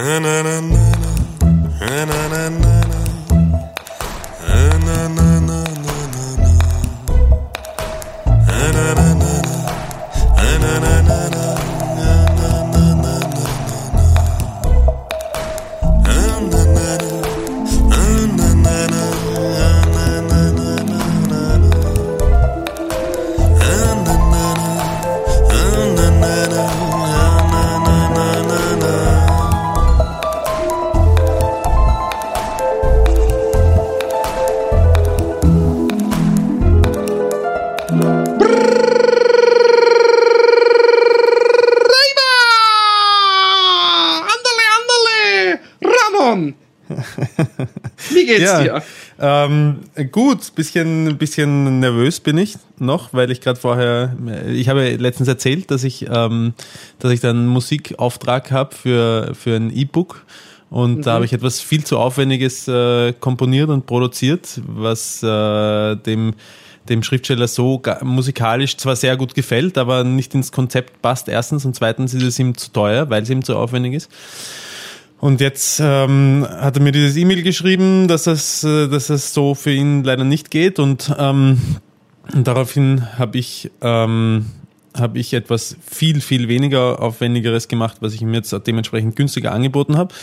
And I geht's ja, dir? Ähm, gut, bisschen, bisschen nervös bin ich noch, weil ich gerade vorher, ich habe letztens erzählt, dass ich, ähm, dass ich dann Musikauftrag habe für, für ein E-Book. Und mhm. da habe ich etwas viel zu Aufwendiges äh, komponiert und produziert, was äh, dem, dem Schriftsteller so musikalisch zwar sehr gut gefällt, aber nicht ins Konzept passt. Erstens und zweitens ist es ihm zu teuer, weil es ihm zu aufwendig ist. Und jetzt ähm, hat er mir dieses E-Mail geschrieben, dass es, äh, dass es so für ihn leider nicht geht. Und, ähm, und daraufhin habe ich, ähm, hab ich etwas viel, viel weniger Aufwendigeres gemacht, was ich ihm jetzt dementsprechend günstiger angeboten habe.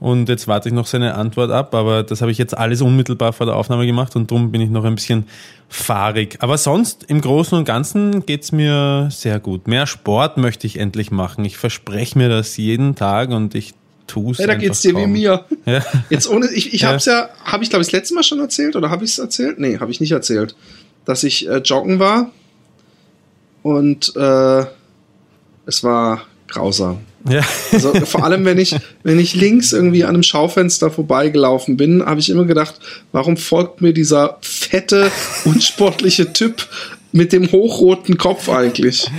Und jetzt warte ich noch seine Antwort ab, aber das habe ich jetzt alles unmittelbar vor der Aufnahme gemacht und darum bin ich noch ein bisschen fahrig. Aber sonst im Großen und Ganzen geht's mir sehr gut. Mehr Sport möchte ich endlich machen. Ich verspreche mir das jeden Tag und ich tust. Ja, da geht's dir kaum. wie mir. Ja. Jetzt ohne, ich, ich ja. hab's ja, habe ich glaube ich das letzte Mal schon erzählt oder habe ich es erzählt? Nee, habe ich nicht erzählt. Dass ich äh, joggen war und äh, es war grausam. Ja. Also vor allem, wenn ich, wenn ich links irgendwie an einem Schaufenster vorbeigelaufen bin, habe ich immer gedacht, warum folgt mir dieser fette, unsportliche Typ mit dem hochroten Kopf eigentlich.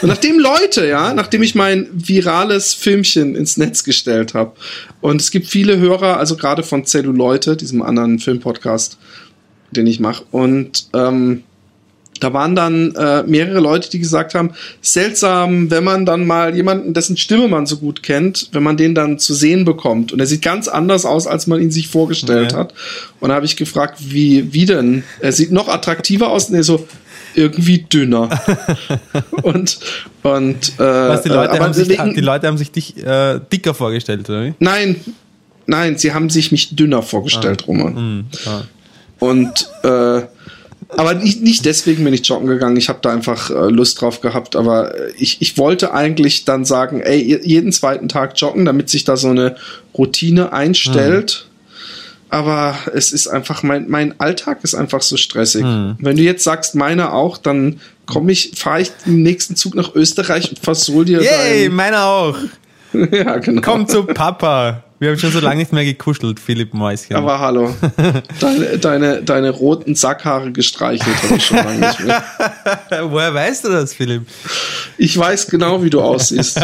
Und nachdem Leute, ja, nachdem ich mein virales Filmchen ins Netz gestellt habe, und es gibt viele Hörer, also gerade von Zelluleute, diesem anderen Filmpodcast, den ich mache, und ähm, da waren dann äh, mehrere Leute, die gesagt haben, seltsam, wenn man dann mal jemanden, dessen Stimme man so gut kennt, wenn man den dann zu sehen bekommt. Und er sieht ganz anders aus, als man ihn sich vorgestellt ja. hat. Und da habe ich gefragt, wie, wie denn? Er sieht noch attraktiver aus. Und er so, irgendwie dünner. und und äh, Was, die, Leute haben sich, wegen, die Leute haben sich dich äh, dicker vorgestellt, oder wie? Nein, nein, sie haben sich mich dünner vorgestellt, ah. Roman. Mm, ah. Und äh, aber nicht, nicht deswegen bin ich joggen gegangen. Ich habe da einfach äh, Lust drauf gehabt. Aber ich, ich wollte eigentlich dann sagen, ey, jeden zweiten Tag joggen, damit sich da so eine Routine einstellt. Mhm aber es ist einfach, mein, mein Alltag ist einfach so stressig. Hm. Wenn du jetzt sagst, meiner auch, dann komme ich, fahre ich den nächsten Zug nach Österreich und versol dir Yay, meiner auch. ja, genau. Komm zu Papa. Wir haben schon so lange nicht mehr gekuschelt, Philipp Mäuschen. Aber hallo. Deine, deine, deine roten Sackhaare gestreichelt habe ich schon lange nicht mehr. Woher weißt du das, Philipp? Ich weiß genau, wie du aussiehst.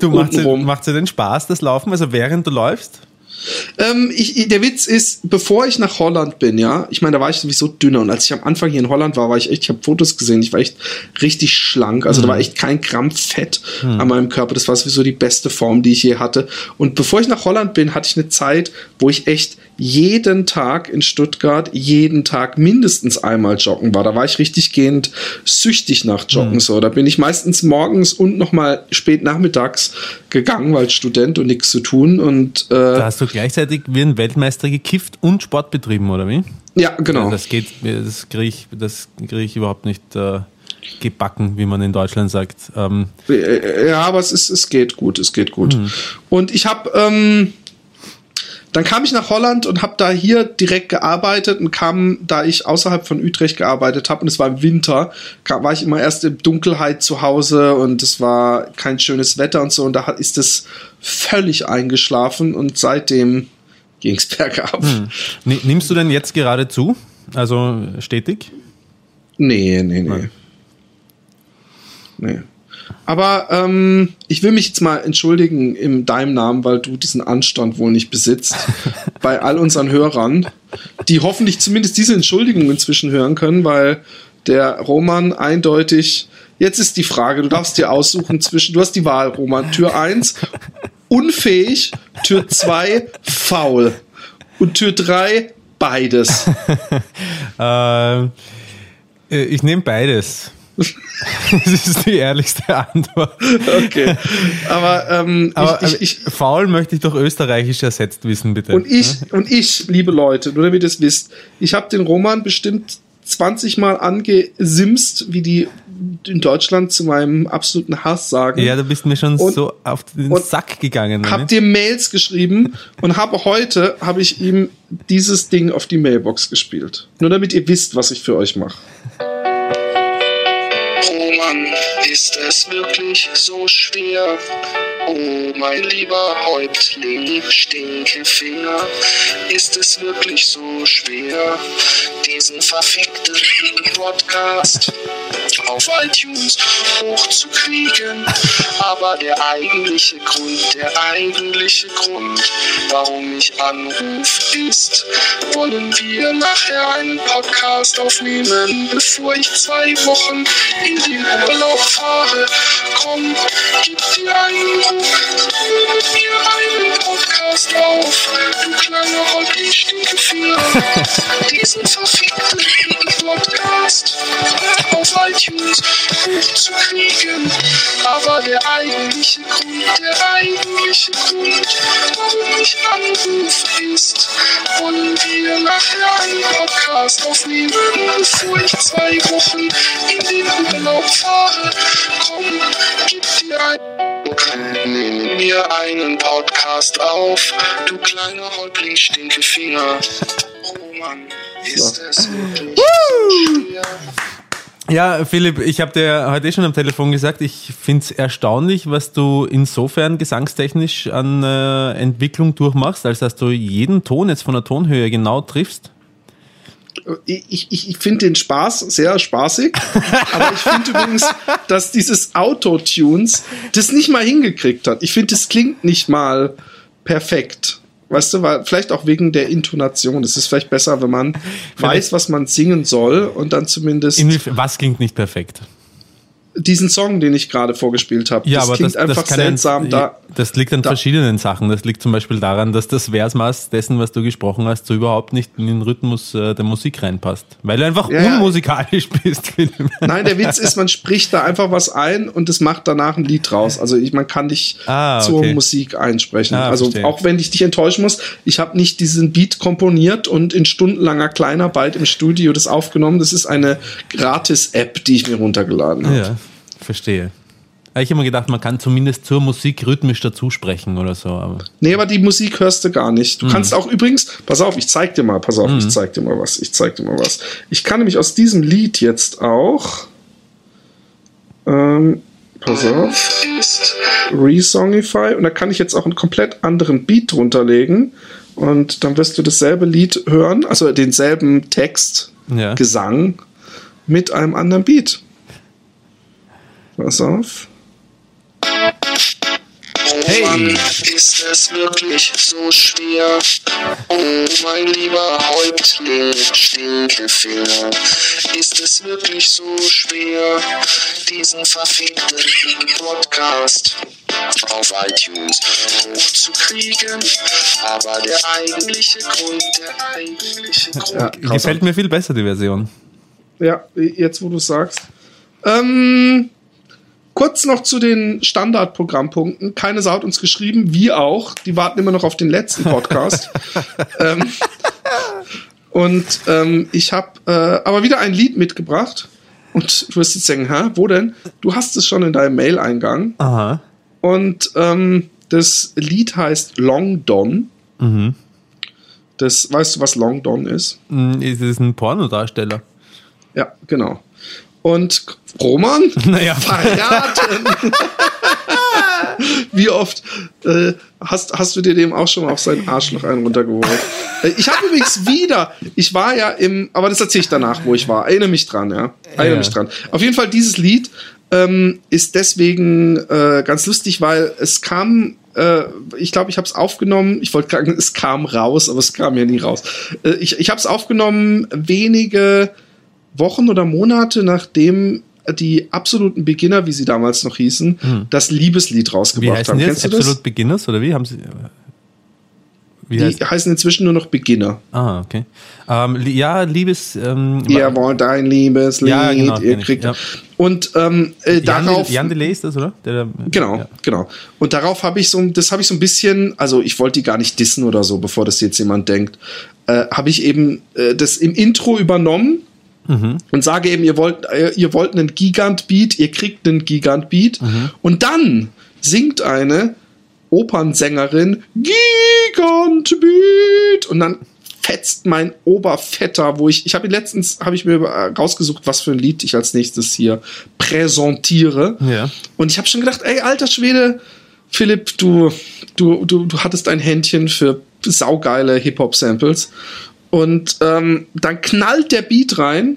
du machst dir, macht dir denn Spaß, das Laufen, also während du läufst? Ähm, ich, der Witz ist, bevor ich nach Holland bin, ja, ich meine, da war ich sowieso dünner und als ich am Anfang hier in Holland war, war ich echt, ich habe Fotos gesehen, ich war echt richtig schlank, also mhm. da war echt kein Gramm Fett mhm. an meinem Körper, das war sowieso die beste Form, die ich je hatte. Und bevor ich nach Holland bin, hatte ich eine Zeit, wo ich echt jeden Tag in Stuttgart, jeden Tag mindestens einmal joggen war. Da war ich richtig gehend süchtig nach Joggen. Mhm. So, da bin ich meistens morgens und nochmal spät nachmittags gegangen, weil Student und nichts zu tun. Und äh, da hast du gleichzeitig wie ein Weltmeister gekifft und Sport betrieben, oder wie? Ja, genau. Ja, das geht, das kriege ich, das kriege ich überhaupt nicht. Äh gebacken, wie man in Deutschland sagt. Ähm ja, aber es, ist, es geht gut, es geht gut. Mhm. Und ich habe ähm, dann kam ich nach Holland und habe da hier direkt gearbeitet und kam, da ich außerhalb von Utrecht gearbeitet habe und es war im Winter, kam, war ich immer erst in Dunkelheit zu Hause und es war kein schönes Wetter und so und da ist es völlig eingeschlafen und seitdem ging es bergab. Hm. Nimmst du denn jetzt gerade zu? Also stetig? Nee, nee, nee. Nee. Aber ähm, ich will mich jetzt mal entschuldigen in deinem Namen, weil du diesen Anstand wohl nicht besitzt. bei all unseren Hörern, die hoffentlich zumindest diese Entschuldigung inzwischen hören können, weil der Roman eindeutig. Jetzt ist die Frage, du darfst dir aussuchen zwischen, du hast die Wahl, Roman, Tür 1 unfähig, Tür 2 faul und Tür 3 beides. ähm, äh, ich nehme beides. Das ist die ehrlichste Antwort. Okay. Aber, ähm, Aber ich, ich, ich, faul möchte ich doch österreichisch ersetzt wissen, bitte. Und ich, ja? und ich, liebe Leute, nur damit ihr es wisst, ich habe den Roman bestimmt 20 Mal angesimst, wie die in Deutschland zu meinem absoluten Hass sagen. Ja, du bist mir schon und, so auf den Sack gegangen. Hab ne? dir Mails geschrieben und habe heute habe ich ihm dieses Ding auf die Mailbox gespielt. Nur damit ihr wisst, was ich für euch mache. Oh Mann, ist es wirklich so schwer? Oh, mein lieber Häuptling, Stinkefinger, ist es wirklich so schwer, diesen verfickten Podcast auf iTunes hochzukriegen? Aber der eigentliche Grund, der eigentliche Grund, warum ich anrufe, ist, wollen wir nachher einen Podcast aufnehmen, bevor ich zwei Wochen in den Urlaub fahre? Komm, gib dir einen Diesen verfickten Podcast auf iTunes hochzukriegen. Aber der eigentliche Grund, der eigentliche Grund, warum ich anrufe, ist, wollen wir nachher einen Podcast aufnehmen, bevor ich zwei Wochen in den Urlaub fahre. Komm, gib dir ein nimm mir einen Podcast auf, du kleiner Häuptling Stinkefinger. Oh Mann, ist es wirklich schwer. Ja, Philipp, ich habe dir heute schon am Telefon gesagt, ich finde es erstaunlich, was du insofern gesangstechnisch an äh, Entwicklung durchmachst, als dass du jeden Ton jetzt von der Tonhöhe genau triffst ich, ich, ich finde den Spaß sehr spaßig, aber ich finde übrigens, dass dieses Autotunes das nicht mal hingekriegt hat. Ich finde, das klingt nicht mal perfekt. Weißt du, weil vielleicht auch wegen der Intonation. Es ist vielleicht besser, wenn man weiß, was man singen soll und dann zumindest. Was klingt nicht perfekt? Diesen Song, den ich gerade vorgespielt habe. Ja, das aber klingt das, einfach das seltsam. Ein, da, das liegt an da. verschiedenen Sachen. Das liegt zum Beispiel daran, dass das Versmaß dessen, was du gesprochen hast, so überhaupt nicht in den Rhythmus äh, der Musik reinpasst. Weil du einfach ja, unmusikalisch bist. Nein, der Witz ist, man spricht da einfach was ein und es macht danach ein Lied draus. Also ich, man kann dich ah, okay. zur Musik einsprechen. Ah, also verstehe. auch wenn ich dich enttäuschen muss, ich habe nicht diesen Beat komponiert und in stundenlanger Kleinarbeit im Studio das aufgenommen. Das ist eine Gratis-App, die ich mir runtergeladen habe. Ja. Verstehe. Ich habe immer gedacht, man kann zumindest zur Musik rhythmisch dazu sprechen oder so. Aber nee, aber die Musik hörst du gar nicht. Du mhm. kannst auch übrigens, pass auf, ich zeig dir mal, pass auf, mhm. ich zeig dir mal was, ich zeig dir mal was. Ich kann nämlich aus diesem Lied jetzt auch, ähm, pass auf, Resongify und da kann ich jetzt auch einen komplett anderen Beat drunter legen und dann wirst du dasselbe Lied hören, also denselben Text, ja. Gesang mit einem anderen Beat. Pass auf. Hey. Mann, ist es wirklich so schwer? Oh, mein lieber Häuptling, Stinkefinger, ist es wirklich so schwer, diesen verfickten Podcast auf iTunes hochzukriegen? Aber der eigentliche Grund, der eigentliche Grund. Ja, gefällt mir viel besser, die Version. Ja, jetzt wo du sagst. Ähm, Kurz noch zu den Standardprogrammpunkten. Keine Sau hat uns geschrieben, wir auch. Die warten immer noch auf den letzten Podcast. ähm, und ähm, ich habe äh, aber wieder ein Lied mitgebracht. Und du wirst jetzt denken, hä, wo denn? Du hast es schon in deinem Mail-Eingang. Aha. Und ähm, das Lied heißt Long Don. Mhm. Das, weißt du, was Long Don ist? Mm, ist es ein Pornodarsteller? Ja, genau. Und Roman? Naja. Verraten! Wie oft äh, hast, hast du dir dem auch schon mal auf seinen Arschloch einen runtergeholt? Äh, ich habe übrigens wieder, ich war ja im, aber das erzähle ich danach, wo ich war. Erinnere mich dran, ja. Erinnere ja. mich dran. Auf jeden Fall, dieses Lied ähm, ist deswegen äh, ganz lustig, weil es kam äh, ich glaube, ich habe es aufgenommen. Ich wollte sagen, es kam raus, aber es kam ja nie raus. Äh, ich ich habe es aufgenommen wenige Wochen oder Monate nachdem die absoluten Beginner, wie sie damals noch hießen, das Liebeslied Wie rausgebracht heißen haben. die Kennst jetzt? du das? Beginners oder wie? Haben sie. Wie Die heißt heißen inzwischen nur noch Beginner. Ah, okay. Ähm, ja, Liebes. Ähm, Ihr wollt ein Liebeslied, Ja, genau, ihr kriegt. ja. Und ähm, äh, Jan, darauf. Jan Delay ist das, oder? Der, Genau, Ja. genau. Und darauf habe ich so, das habe ich so ein bisschen, also ich wollte die gar nicht dissen oder so, bevor das jetzt jemand denkt, äh, habe ich eben äh, das im Intro übernommen Mhm. und sage eben, ihr wollt, äh, ihr wollt einen Gigant-Beat, ihr kriegt einen Gigant-Beat Mhm. und dann singt eine Opernsängerin Gigant-Beat und dann fetzt mein Oberfetter, wo ich, ich habe letztens, habe ich mir äh, rausgesucht, was für ein Lied ich als nächstes hier präsentiere. Ja. Und ich habe schon gedacht, ey, alter Schwede, Philipp, du, du, du, du hattest ein Händchen für saugeile Hip-Hop-Samples. Und ähm, dann knallt der Beat rein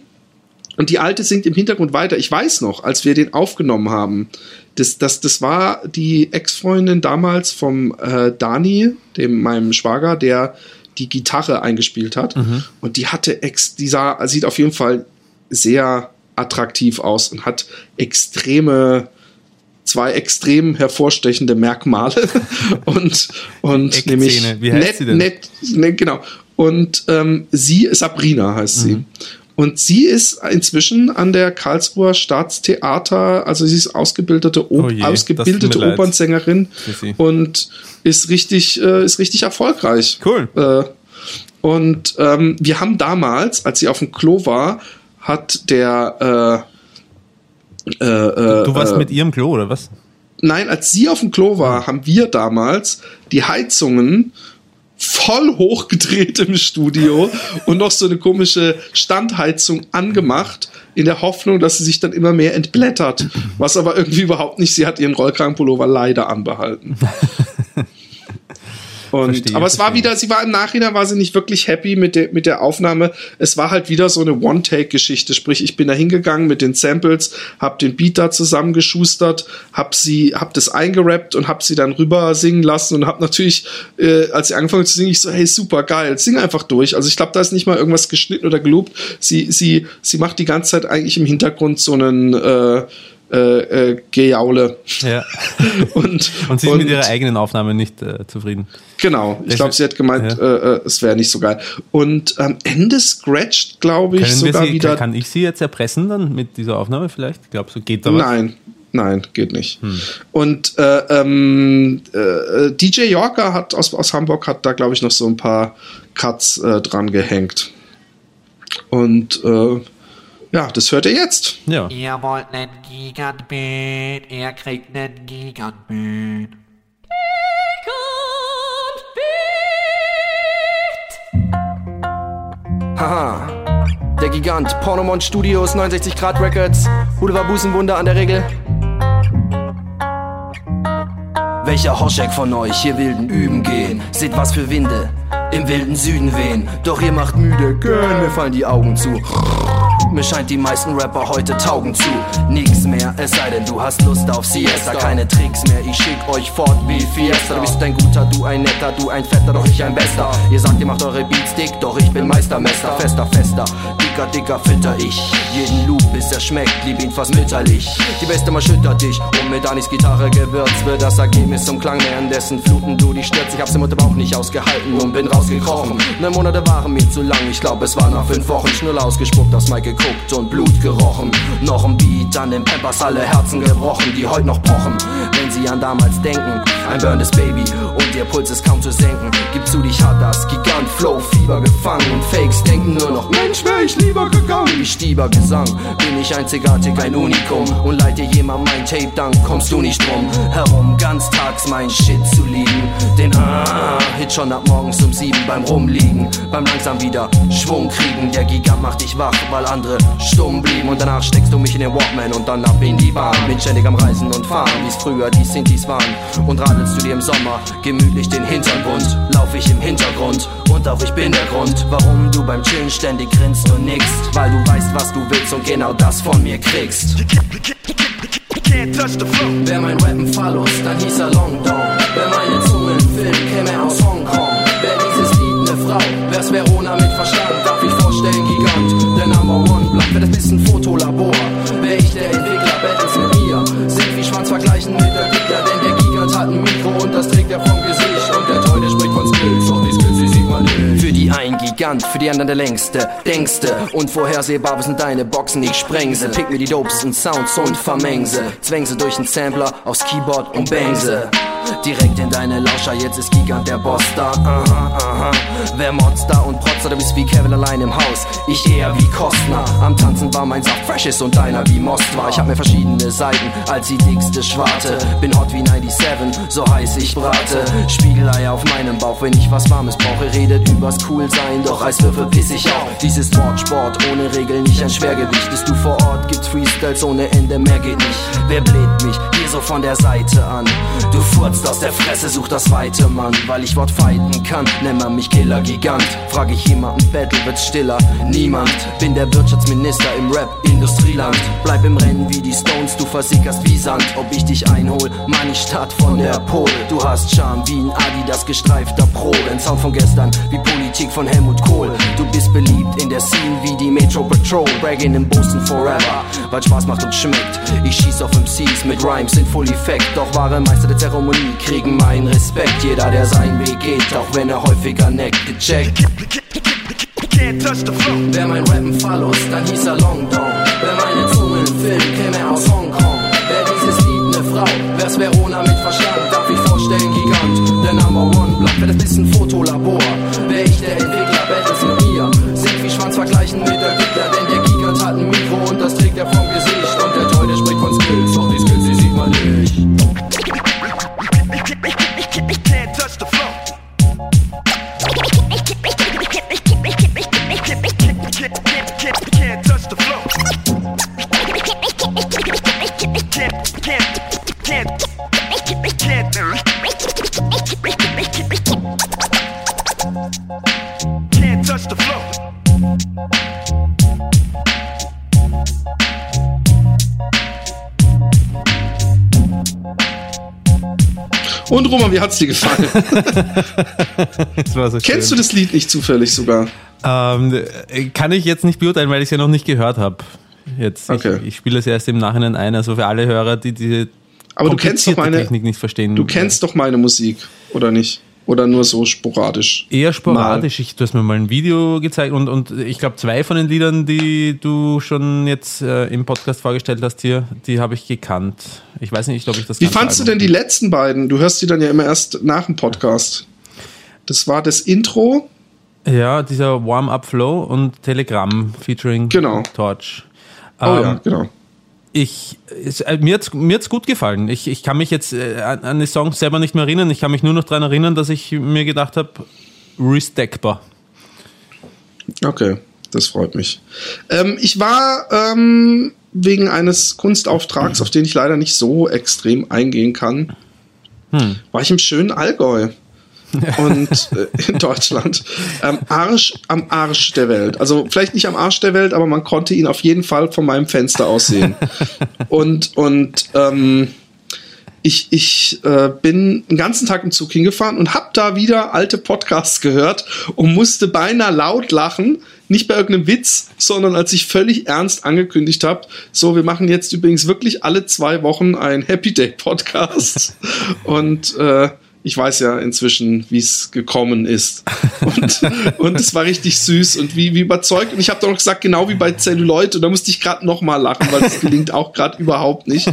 und die Alte singt im Hintergrund weiter. Ich weiß noch, als wir den aufgenommen haben, das, das, das war die Ex-Freundin damals vom äh, Dani, dem meinem Schwager, der die Gitarre eingespielt hat. Und die hatte ex, die sah, sieht auf jeden Fall sehr attraktiv aus und hat extreme zwei extrem hervorstechende Merkmale und und nämlich Wie heißt nett, sie denn? nett ne, genau und ähm, sie Sabrina heißt sie Mhm. und sie ist inzwischen an der Karlsruher Staatstheater also sie ist ausgebildete o Oh je, ausgebildete. Opernsängerin und ist richtig äh, ist richtig erfolgreich Cool. äh, und ähm, wir haben damals, als sie auf dem Klo war, hat der äh, äh, äh, Du warst äh, mit ihrem Klo, oder was? Nein, als sie auf dem Klo war, haben wir damals die Heizungen voll hochgedreht im Studio und noch so eine komische Standheizung angemacht, in der Hoffnung, dass sie sich dann immer mehr entblättert. Was aber irgendwie überhaupt nicht, sie hat ihren Rollkragenpullover leider anbehalten. Und, Verstehe, aber es war wieder, sie war im Nachhinein, war sie nicht wirklich happy mit der, mit der Aufnahme. Es war halt wieder so eine One-Take-Geschichte. Sprich, ich bin da hingegangen mit den Samples, hab den Beat da zusammengeschustert, hab sie, hab das eingerappt und hab sie dann rüber singen lassen und hab natürlich, äh, als sie angefangen zu singen, ich so, hey, super geil, sing einfach durch. Also ich glaube, da ist nicht mal irgendwas geschnitten oder geloopt. Sie, sie, sie macht die ganze Zeit eigentlich im Hintergrund so einen, äh, äh, äh, Gejaule. Ja. Und, Und sie ist mit ihrer eigenen Aufnahme nicht äh, zufrieden. Genau, ich glaube, sie hat gemeint, ja. äh, äh, es wäre nicht so geil. Und am Ende scratcht, glaube ich, Können sogar sie, wieder. kann ich sie jetzt erpressen dann mit dieser Aufnahme vielleicht? Ich glaube, so geht da was. Nein, nein, geht nicht. Hm. Und äh, ähm, äh, DJ Yorker hat aus, aus Hamburg hat da, glaube ich, noch so ein paar Cuts dran gehängt. Und äh, ja, das hört ihr jetzt. Ja. Ihr wollt nen Gigantbeat, ihr kriegt nen Gigantbeat. Haha. Der Gigant, Pornomon Studios, 69 Grad Records, Boulevard Busenwunder an der Regel. Welcher Hoschek von euch hier wilden Üben gehen? Seht was für Winde im wilden Süden wehen. Doch ihr macht müde, gönn, mir fallen die Augen zu. Mir scheint die meisten Rapper heute taugen zu. Nix mehr, es sei denn du hast Lust auf Siesta. Keine Tricks mehr, ich schick euch fort wie Fiesta. Du bist ein guter, du ein netter, du ein fetter, doch ich ein bester. Ihr sagt, ihr macht eure Beats dick, doch ich bin Meistermester. Fester, fester, dicker, dicker fütter ich. Jeden Loop, bis er schmeckt, lieb ihn fast mütterlich. Die Beste mal schüttert dich und mit Danis Gitarre gewürzt wird das Ergebnis zum Klang, währenddessen fluten du die stürzt. Ich hab's im Mutterbauch nicht ausgehalten und bin rausgekrochen. Ne Monate waren mir zu lang, ich glaub es war nach fünf Wochen. Schnull ausgespuckt, aus Mike geguckt und Blut gerochen. Noch ein Beat an den Peppers, alle Herzen gebrochen, die heute noch pochen. Wenn sie an damals denken, ein burnes Baby und ihr Puls ist kaum zu senken. Gib zu, dich hat das Gigant Flow Fieber gefangen und Fakes denken nur noch, Mensch, wär ich lieber gegangen. Wie Stieber Gesang, bin ich einzigartig, ein Unikum und leite jemand mein Tape, dann kommst du nicht drum herum, ganztags mein Shit zu lieben. Den ah, Hit schon ab morgens um sieben beim Rumliegen, beim langsam wieder Schwung kriegen. Der Gigant macht dich wach, weil andere stumm blieben und danach steckst du mich in den Walkman und dann ab in die Bahn. Bin ständig am Reisen und fahren, wie's früher die Sintis waren. Und radelst du dir im Sommer gemütlich den Hintern wund, lauf ich im Hintergrund und auch ich bin der Grund, warum du beim Chillen ständig grinst und nickst, weil du weißt, was du willst und genau das von mir kriegst. Wer mein Rappen verlust, dann hieß er Long Dong. Wer meine Zunge im Film käme er aus Hongkong. Wer dieses Lied ne Frau, wär's Verona mit Verstand, darf ich vorstellen, Gigant, der Number One. Bleibt mir das bisschen Fotolabor. Wäre ich der Entwickler, Battles mit mir. Sind wie Schwanz vergleichen mit der Giga, denn der Gigant hat ein Mikro und das trägt er vom Gesicht. Und der Teufel spricht von Skills, doch die Skills, die sieht man nicht. Für die einen Gigant, für die anderen der längste, denkste. Unvorhersehbar, was sind deine Boxen, ich sprengse. Pick mir die dopesten Sounds und vermengse. Zwängse durch den Sampler aufs Keyboard und bangse. Direkt in deine Lauscher, jetzt ist Gigant der Boss da. Aha, aha. Wer Monster und Protzer, du bist wie Kevin allein im Haus. Ich eher wie Kostner. Am Tanzen war mein Saft fresh ist und deiner wie Most war. Ich hab mir verschiedene Seiten als die dickste Schwarte. Bin hot wie 97, so heiß ich brate. Spiegelei auf meinem Bauch, wenn ich was Warmes brauche. Redet übers Coolsein, doch Eiswürfel piss ich auch. Dieses Wort Sport ohne Regeln nicht ein Schwergewicht. Bist du vor Ort, gibt's Freestyles ohne Ende, mehr geht nicht. Wer bläht mich? So von der Seite an. Du furzt aus der Fresse, such das weite Mann. Weil ich Wort fighten kann, nenn man mich Killer Gigant. Frag ich jemanden, Battle wird's stiller. Niemand. Bin der Wirtschaftsminister im Rap, Industrieland. Bleib im Rennen wie die Stones, du versickerst wie Sand. Ob ich dich einhol, Mann, ich Stadt von der Pol. Du hast Charme wie ein Adidas gestreifter Pro. Ein Sound von gestern, wie Politik von Helmut Kohl. Du bist beliebt in der Scene wie die Metro Patrol. Bragging in Boston forever, weil Spaß macht und schmeckt. Ich schieß auf MCs mit Rhymes in Full Effect. Doch wahre Meister der Zeremonie kriegen meinen Respekt. Jeder, der sein Weg geht, auch wenn er häufiger neckt, gecheckt. Wer mein Rappen verlust, dann hieß er Long Dong. Wer meine Zunge filmt, käme aus Hongkong. Wer dieses Lied ne Frau, wär's Verona mit Verstand, Gefallen? Das war so Kennst du das Lied nicht zufällig sogar? Ähm, äh, kann ich jetzt nicht beurteilen, weil ich es ja noch nicht gehört habe. Jetzt, Okay. ich, ich spiele es erst im Nachhinein ein, also für alle Hörer, die diese Aber du kennst doch meine, Technik nicht verstehen. du kennst doch meine Musik, oder nicht? Oder nur so sporadisch? Eher sporadisch. Ich, du hast mir mal ein Video gezeigt und, und ich glaube, zwei von den Liedern, die du schon jetzt äh, im Podcast vorgestellt hast hier, die habe ich gekannt. Ich weiß nicht, ob ich das Wie fandst du denn die letzten beiden? Du hörst die dann ja immer erst nach dem Podcast. Das war das Intro. Ja, dieser Warm-Up-Flow und Telegram featuring Genau. Torch. Oh Ähm, ja, genau. Ich, es, äh, mir hat's, mir hat's gut gefallen. Ich, ich kann mich jetzt äh, an, an die Songs selber nicht mehr erinnern. Ich kann mich nur noch daran erinnern, dass ich mir gedacht habe, restackbar. Okay, das freut mich. Ähm, ich war ähm, wegen eines Kunstauftrags, auf den ich leider nicht so extrem eingehen kann, war ich im schönen Allgäu. Und äh, in Deutschland am Arsch am Arsch der Welt. Also vielleicht nicht am Arsch der Welt, aber man konnte ihn auf jeden Fall von meinem Fenster aus sehen. und und ähm, ich, ich äh, bin den ganzen Tag im Zug hingefahren und habe da wieder alte Podcasts gehört und musste beinahe laut lachen. Nicht bei irgendeinem Witz, sondern als ich völlig ernst angekündigt habe, so, wir machen jetzt übrigens wirklich alle zwei Wochen ein Happy Day Podcast. und äh, ich weiß ja inzwischen, wie es gekommen ist. Und, und es war richtig süß und wie, wie überzeugt. Und ich habe doch noch gesagt, genau wie bei Celluloid. Und da musste ich gerade noch mal lachen, weil das gelingt auch gerade überhaupt nicht.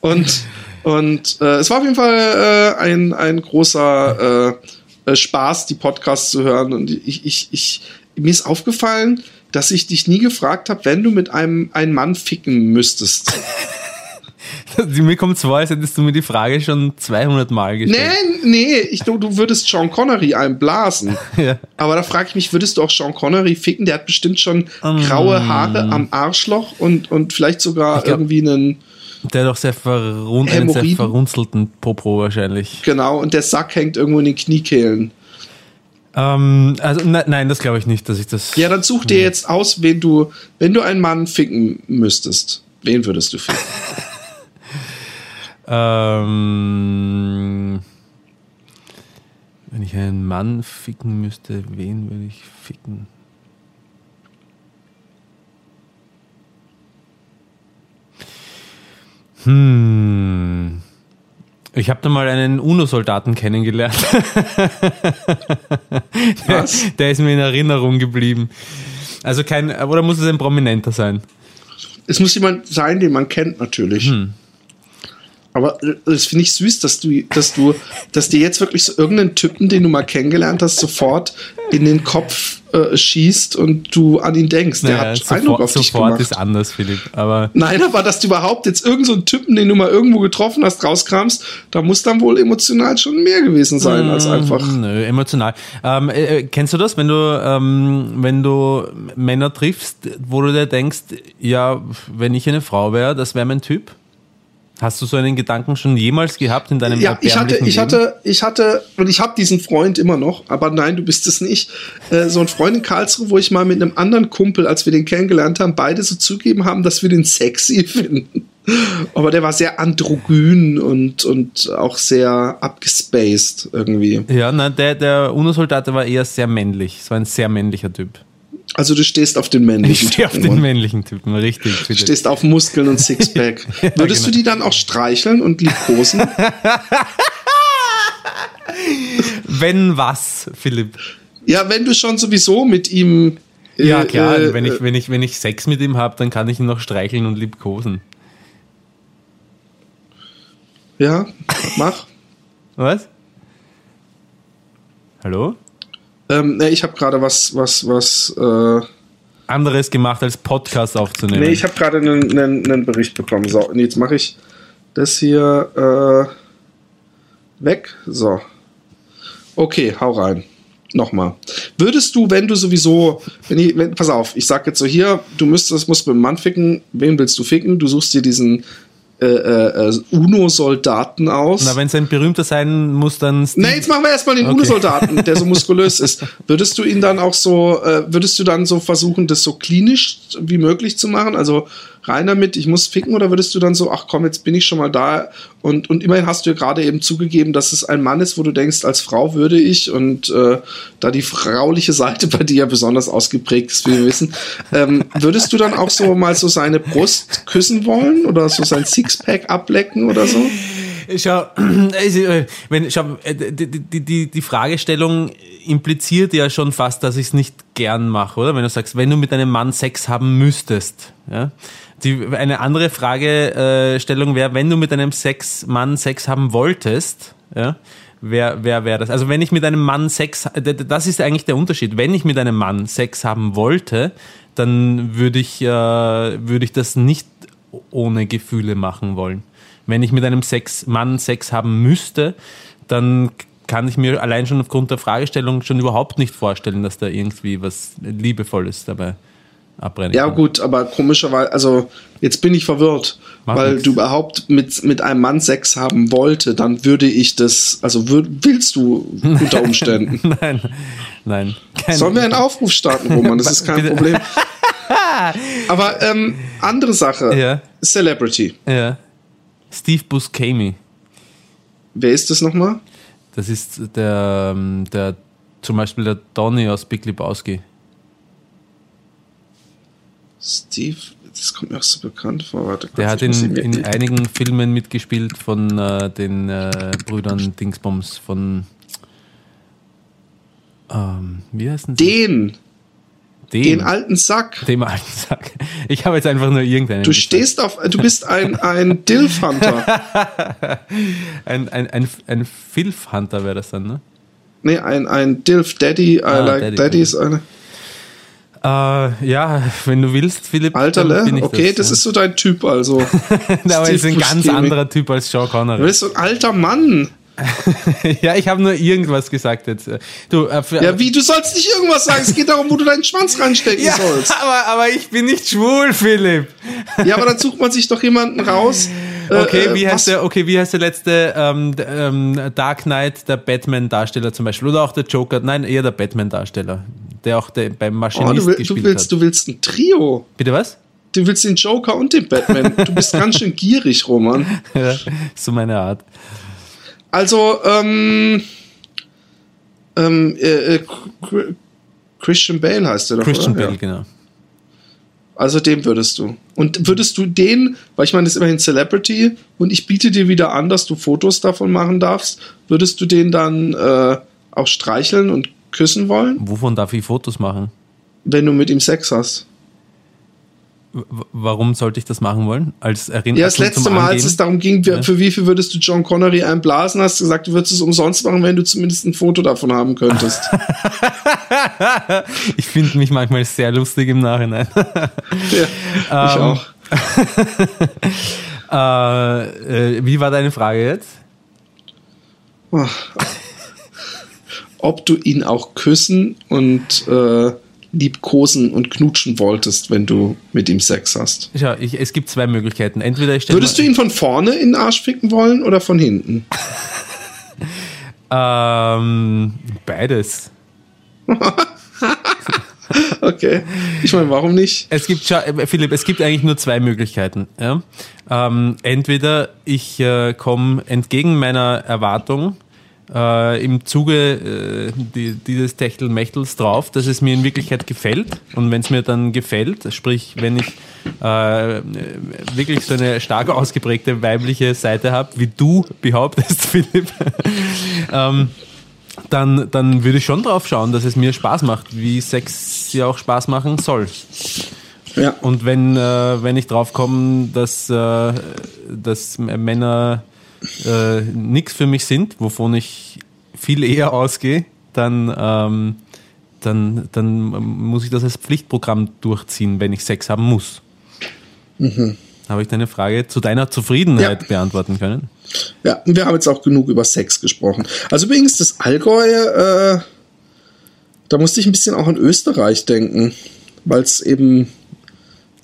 Und, und äh, es war auf jeden Fall äh, ein, ein großer äh, äh, Spaß, die Podcasts zu hören. Und ich, ich, ich, mir ist aufgefallen, dass ich dich nie gefragt habe, wenn du mit einem, einem Mann ficken müsstest. mir kommt es vor, als hättest du mir die Frage schon 200 Mal gestellt. Nee, nee, ich, du, du würdest Sean Connery einblasen. Ja. Aber da frage ich mich, würdest du auch Sean Connery ficken? Der hat bestimmt schon graue Haare am Arschloch und, und vielleicht sogar glaub- irgendwie einen, Der hat doch sehr, verrun einen sehr verrunzelten Popo wahrscheinlich. genau, und der Sack hängt irgendwo in den Kniekehlen. Ähm, also ne, nein, das glaube ich nicht, dass ich das. Ja, dann such dir jetzt aus, wen du, wenn du einen Mann ficken müsstest, wen würdest du ficken? Ähm, wenn ich einen Mann ficken müsste, wen würde ich ficken? Hm. Ich habe da mal einen UNO-Soldaten kennengelernt. der, der ist mir in Erinnerung geblieben. Also kein, oder muss es ein Prominenter sein? Es muss jemand sein, den man kennt, natürlich. Hm. Aber äh, das finde ich süß, dass du, dass du, dass dir jetzt wirklich so irgendeinen Typen, den du mal kennengelernt hast, sofort in den Kopf äh, schießt und du an ihn denkst. Der Naja, hat Eindruck auf dich sofort gemacht. ist anders, Philipp. Aber Nein, aber dass du überhaupt jetzt irgendeinen so einen Typen, den du mal irgendwo getroffen hast, rauskramst, da muss dann wohl emotional schon mehr gewesen sein als einfach. Nö, emotional. Ähm, äh, äh, kennst du das, wenn du, ähm, wenn du Männer triffst, wo du dir denkst, ja, wenn ich eine Frau wäre, das wäre mein Typ? Hast du so einen Gedanken schon jemals gehabt in deinem Ja, ich hatte, ich Leben? hatte, ich hatte, und ich habe diesen Freund immer noch, aber nein, du bist es nicht. Äh, so ein Freund in Karlsruhe, wo ich mal mit einem anderen Kumpel, als wir den kennengelernt haben, beide so zugeben haben, dass wir den sexy finden. Aber der war sehr androgyn und, und auch sehr abgespaced irgendwie. Ja, nein, der, der UNO-Soldat war eher sehr männlich. So ein sehr männlicher Typ. Also du stehst auf den Ich männlichen stehe auf Typen, den männlichen Typen, richtig. Du stehst auf Muskeln und Sixpack. Ja, Würdest du genau. die dann auch streicheln und liebkosen? Wenn was, Philipp? ja, wenn du schon sowieso mit ihm. äh, Ja, klar, äh, wenn, ich, wenn, ich, wenn ich Sex mit ihm habe, dann kann ich ihn noch streicheln und liebkosen. Ja, mach. Was? Hallo? Ähm, nee, ich habe gerade was, was, was. Äh, Anderes gemacht als Podcast aufzunehmen. nee, ich habe gerade einen, einen, einen Bericht bekommen. So, und jetzt mache ich das hier äh, weg. So. Okay, hau rein. Nochmal. Würdest du, wenn du sowieso, wenn ich, wenn, pass auf, ich sag jetzt so hier, du müsstest, musst mit dem Mann ficken, wen willst du ficken? Du suchst dir diesen äh, äh, äh, UNO-Soldaten aus. Na, wenn es ein berühmter sein muss, dann Steve. Nee, jetzt machen wir erstmal den Okay. UNO-Soldaten, der so muskulös ist. Würdest du ihn dann auch so, äh, würdest du dann so versuchen, das so klinisch wie möglich zu machen? Also rein damit, ich muss ficken, oder würdest du dann so, ach komm, jetzt bin ich schon mal da und, und immerhin hast du ja gerade eben zugegeben, dass es ein Mann ist, wo du denkst, als Frau würde ich und äh, da die frauliche Seite bei dir ja besonders ausgeprägt ist, wie wir wissen, ähm, würdest du dann auch so mal so seine Brust küssen wollen oder so sein Sixpack ablecken oder so? Also, äh, wenn, schau äh, die, die, die, die Fragestellung impliziert ja schon fast, dass ich es nicht gern mache, oder? Wenn du sagst, wenn du mit einem Mann Sex haben müsstest, ja. Die, eine andere Fragestellung wäre, wenn du mit einem Sex, Mann Sex haben wolltest, ja, wer, wäre das? Also wenn ich mit einem Mann Sex, das ist eigentlich der Unterschied. Wenn ich mit einem Mann Sex haben wollte, dann würde ich, äh, würde ich das nicht ohne Gefühle machen wollen. Wenn ich mit einem Sex, Mann Sex haben müsste, dann kann ich mir allein schon aufgrund der Fragestellung schon überhaupt nicht vorstellen, dass da irgendwie was Liebevolles dabei abbrennen Ja, kann. gut, aber komischerweise, also jetzt bin ich verwirrt, Mach weil nix. du überhaupt mit, mit einem Mann Sex haben wollte, dann würde ich das, also würd, willst du unter Umständen. Nein, nein. Sollen wir einen Aufruf starten, Roman? Das ist kein. Problem. Aber ähm, andere Sache. Ja. Celebrity. Ja. Steve Buscemi. Wer ist das nochmal? Das ist der, ähm, der zum Beispiel der Donny aus Big Lebowski. Steve, das kommt mir auch so bekannt vor. Warte, Der hat in, in einigen Filmen mitgespielt von äh, den äh, Brüdern Dingsbums von ähm, wie heißen sie? den, Den, den alten Sack. dem alten Sack. Ich habe jetzt einfach nur irgendeinen. Du gesagt. stehst auf, du bist ein, ein Dilf-Hunter. Ein, ein, ein, ein Filf-Hunter wäre das dann, ne? nee, ein, ein Dilf-Daddy. I Ah, like Daddy, Daddy ist eine. Äh, ja, wenn du willst, Philipp. Alterle? bin ich Okay, das, ja. ist so dein Typ, also. Aber er ist ein Steve ganz Buscemi. anderer Typ als Sean Du Connery. bist so ein alter Mann. ja, ich habe nur irgendwas gesagt jetzt. Du, äh, Ja, wie? Du sollst nicht irgendwas sagen. Es geht darum, wo du deinen Schwanz reinstecken Ja, sollst. aber, aber ich bin nicht schwul, Philipp. Ja, aber dann sucht man sich doch jemanden raus. Äh, Okay, äh, wie was- heißt der, okay, wie heißt der letzte ähm, ähm, Dark Knight, der Batman-Darsteller zum Beispiel? Oder auch der Joker? Nein, eher der Batman-Darsteller, der auch der, beim Oh, Maschinist du, will, du, gespielt willst, hat. du willst ein Trio. Bitte was? Du willst den Joker und den Batman. Du bist ganz schön gierig, Roman. Ja, so meine Art. Also, ähm, ähm, äh, äh, Christian Bale heißt der doch, Christian oder? Bale, genau. Also dem würdest du. Und würdest du den, weil ich meine, das ist immerhin Celebrity und ich biete dir wieder an, dass du Fotos davon machen darfst, würdest du den dann äh, auch streicheln und küssen wollen, Wovon darf ich Fotos machen? wenn du mit ihm Sex hast? Warum sollte ich das machen wollen? Als Erinnerung Ja, das letzte Mal, als es darum ging, für wie viel würdest du John Connery einblasen, hast du gesagt, du würdest es umsonst machen, wenn du zumindest ein Foto davon haben könntest. Ich finde mich manchmal sehr lustig im Nachhinein. ja, ich Ähm, auch. äh, äh, wie war deine Frage jetzt? Ob du ihn auch küssen und äh, liebkosen und knutschen wolltest, wenn du mit ihm Sex hast. Schau, ich, es gibt zwei Möglichkeiten. Entweder ich Würdest du ihn von vorne in den Arsch ficken wollen oder von hinten? Ähm, beides. Okay. Ich meine, warum nicht? Es gibt, äh, Philipp, es gibt eigentlich nur zwei Möglichkeiten. Ja? Ähm, entweder ich äh, komme entgegen meiner Erwartung äh, im Zuge äh, die, dieses Techtelmechtels drauf, dass es mir in Wirklichkeit gefällt. Und wenn es mir dann gefällt, sprich, wenn ich äh, wirklich so eine stark ausgeprägte weibliche Seite habe, wie du behauptest, Philipp, ähm, dann, dann würde ich schon drauf schauen, dass es mir Spaß macht, wie Sex ja auch Spaß machen soll. Ja. Und wenn, äh, wenn ich drauf komme, dass, äh, dass Männer äh, nichts für mich sind, wovon ich viel eher ausgehe, dann, ähm, dann, dann muss ich das als Pflichtprogramm durchziehen, wenn ich Sex haben muss. Habe ich deine Frage zu deiner Zufriedenheit Ja. beantworten können? Ja, und wir haben jetzt auch genug über Sex gesprochen. Also übrigens, das Allgäu, äh, da musste ich ein bisschen auch an Österreich denken, weil es eben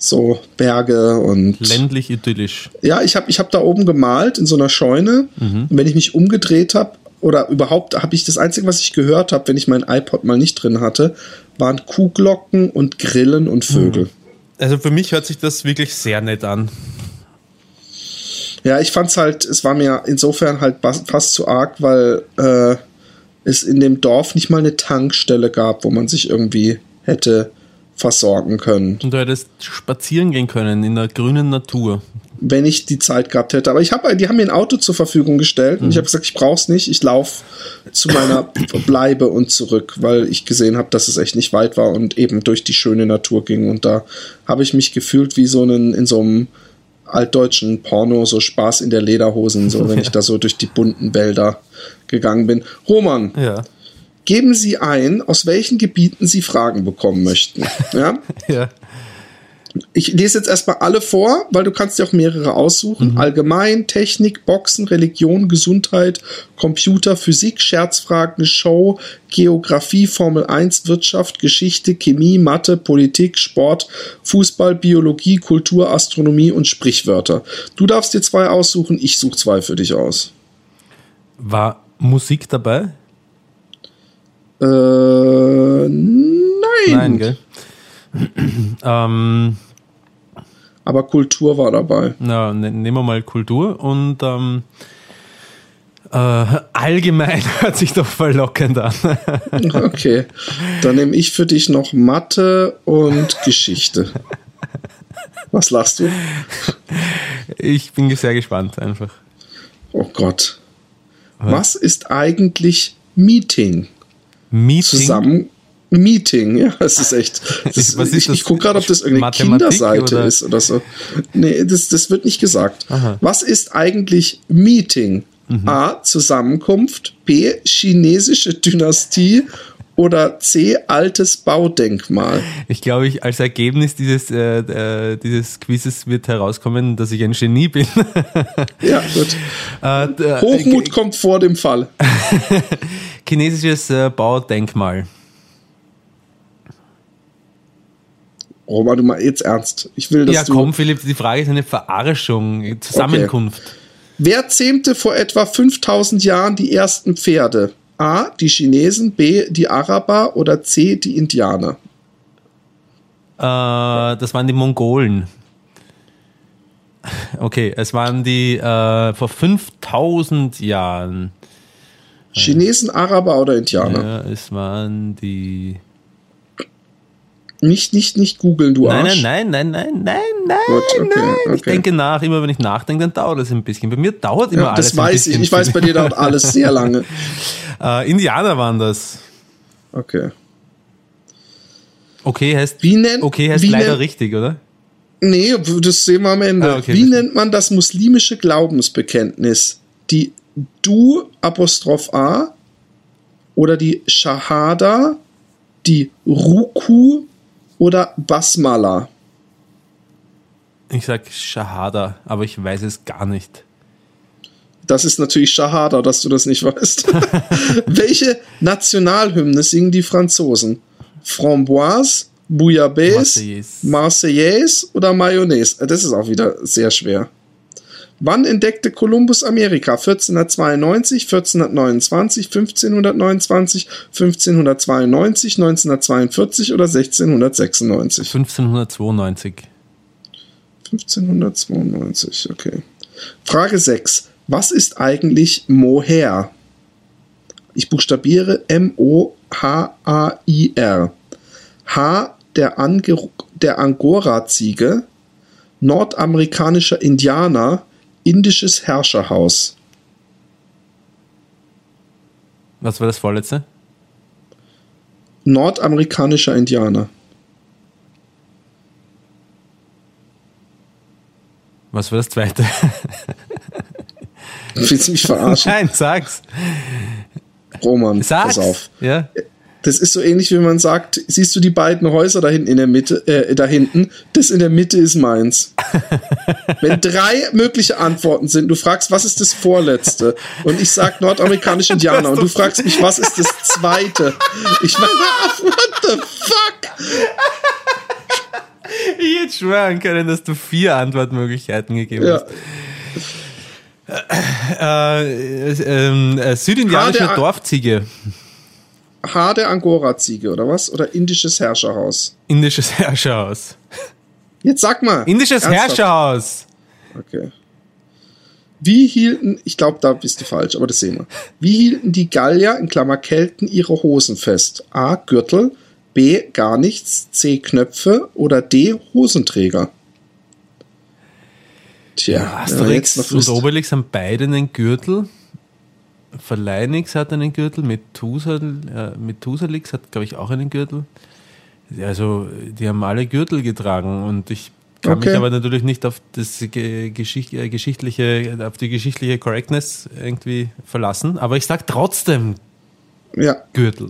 so Berge und Ländlich idyllisch. ja, ich habe ich hab da oben gemalt in so einer Scheune. Und wenn ich mich umgedreht habe oder überhaupt habe ich das Einzige, was ich gehört habe, wenn ich mein iPod mal nicht drin hatte, waren Kuhglocken und Grillen und Vögel. Also für mich hört sich das wirklich sehr nett an. Ja, ich fand's halt, es war mir insofern halt fast zu arg, weil äh, es in dem Dorf nicht mal eine Tankstelle gab, wo man sich irgendwie hätte versorgen können, Und du hättest spazieren gehen können in der grünen Natur. wenn ich die Zeit gehabt hätte. Aber ich habe, die haben mir ein Auto zur Verfügung gestellt und ich habe gesagt, ich brauch's nicht. Ich laufe zu meiner Bleibe und zurück, weil ich gesehen habe, dass es echt nicht weit war und eben durch die schöne Natur ging. Und da habe ich mich gefühlt wie so einen in so einem altdeutschen Porno, so Spaß in der Lederhosen, so wenn ich da so durch die bunten Wälder gegangen bin. Roman, Ja. Geben Sie ein, aus welchen Gebieten Sie Fragen bekommen möchten. Ja? Ja. Ich lese jetzt erstmal alle vor, weil du kannst dir auch mehrere aussuchen. Allgemein, Technik, Boxen, Religion, Gesundheit, Computer, Physik, Scherzfragen, Show, Geografie, Formel 1, Wirtschaft, Geschichte, Chemie, Mathe, Politik, Sport, Fußball, Biologie, Kultur, Astronomie und Sprichwörter. Du darfst dir zwei aussuchen, ich suche zwei für dich aus. War Musik dabei? Äh, nein. Nein, gell? ähm, Aber Kultur war dabei. na, ne, nehmen wir mal Kultur und ähm, äh, allgemein hört sich doch verlockend an. Okay. Dann nehme ich für dich noch Mathe und Geschichte. Was lachst du? ich bin sehr gespannt einfach. Oh Gott. Was ist eigentlich Meeting? Meeting? Zusammen. Meeting, ja, es ist echt. Das, Was ist ich ich gucke gerade, ob das irgendeine Mathematik Kinderseite oder? ist oder so. Nee, das, das wird nicht gesagt. Aha. Was ist eigentlich Meeting? Mhm. A. Zusammenkunft. B. Chinesische Dynastie. Oder C. Altes Baudenkmal. Ich glaube, ich, als Ergebnis dieses, äh, äh, dieses Quizzes wird herauskommen, dass ich ein Genie bin. Ja, gut. äh, äh, Hochmut kommt vor dem Fall. Chinesisches äh, Baudenkmal. Roman, du mal jetzt ernst. Ich will, dass Ja, komm, Philipp, die Frage ist eine Verarschung. Zusammenkunft. Wer zähmte vor etwa 5000 Jahren die ersten Pferde? A. Die Chinesen, B. Die Araber oder C. Die Indianer? Äh, das waren die Mongolen. Okay, es waren die äh, vor 5000 Jahren. Chinesen, Araber oder Indianer? Ja, es waren die. Nicht, nicht, nicht googeln, du Nein, Arsch. nein, nein, nein, nein, nein, nein, Gut, okay, nein. Ich okay. denke nach. Immer wenn ich nachdenke, dann dauert es ein bisschen. Bei mir dauert immer Ja, alles das ein weiß bisschen. ich. Ich weiß, bei dir dauert alles sehr lange. Äh, Indianer waren das. Okay. Okay heißt, Wie nennt, okay heißt wie leider nennt, richtig, oder? Nee, das sehen wir am Ende. Ah, okay, Wie nennt man das muslimische Glaubensbekenntnis? Die Du Apostroph A oder die Shahada, die Ruku oder Basmala? Ich sag Shahada, aber ich weiß es gar nicht. Das ist natürlich Shahada, dass du das nicht weißt. Welche Nationalhymne singen die Franzosen? Framboise, Bouillabaisse, Marseillaise. Marseillaise oder Mayonnaise? Das ist auch wieder sehr schwer. Wann entdeckte Kolumbus Amerika? 1492, 1429, 1529, 1592, 1942 oder 1696? 1592. 1592, okay. Frage 6. Was ist eigentlich Mohair? Ich buchstabiere M-O-H-A-I-R. H der, Ange der Angora-Ziege, nordamerikanischer Indianer, indisches Herrscherhaus. Was war das vorletzte? Nordamerikanischer Indianer. Was war das zweite? Willst du mich verarschen? Nein, sag's. Roman, Sag's. pass auf. Ja. Das ist so ähnlich, wie man sagt, siehst du die beiden Häuser da hinten in der Mitte, äh, da hinten, das in der Mitte ist meins. Wenn drei mögliche Antworten sind, du fragst, was ist das vorletzte? Und ich sag nordamerikanische Indianer und du fragst mich, was ist das zweite? Ich meine, what the fuck? Ich hätte schwören können, dass du vier Antwortmöglichkeiten gegeben Ja. hast. Äh, äh, ähm, äh, südindianische Dorfziege. Haar der Angora-Ziege oder was? Oder indisches Herrscherhaus? Indisches Herrscherhaus. Jetzt sag mal. Indisches Ernsthaft? Herrscherhaus. Okay. Wie hielten, ich glaube, da bist du falsch, aber das sehen wir. Wie hielten die Gallier in Klammer Kelten ihre Hosen fest? A. Gürtel, B. Gar nichts, C. Knöpfe oder D. Hosenträger? Tja, man Asterix und Obelix haben beide einen Gürtel. Verleinix hat einen Gürtel, Methusel, äh, Methuselix hat, glaube ich, auch einen Gürtel. Also, die haben alle Gürtel getragen und ich kann Okay. mich aber natürlich nicht auf das ge Geschicht äh, geschichtliche, auf die geschichtliche Correctness irgendwie verlassen. Aber ich sag trotzdem Ja. Gürtel.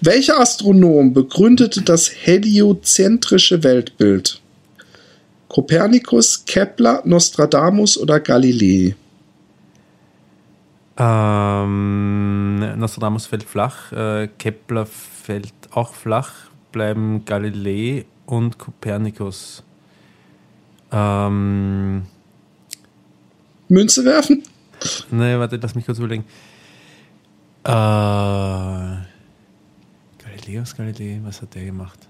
Welcher Astronom begründete das heliozentrische Weltbild? Kopernikus, Kepler, Nostradamus oder Galilei? Ähm, Nostradamus fällt flach, äh, Kepler fällt auch flach, bleiben Galilei und Kopernikus. Ähm, Münze werfen? ne, warte, lass mich kurz überlegen. Äh, Galileus Galilei, was hat der gemacht?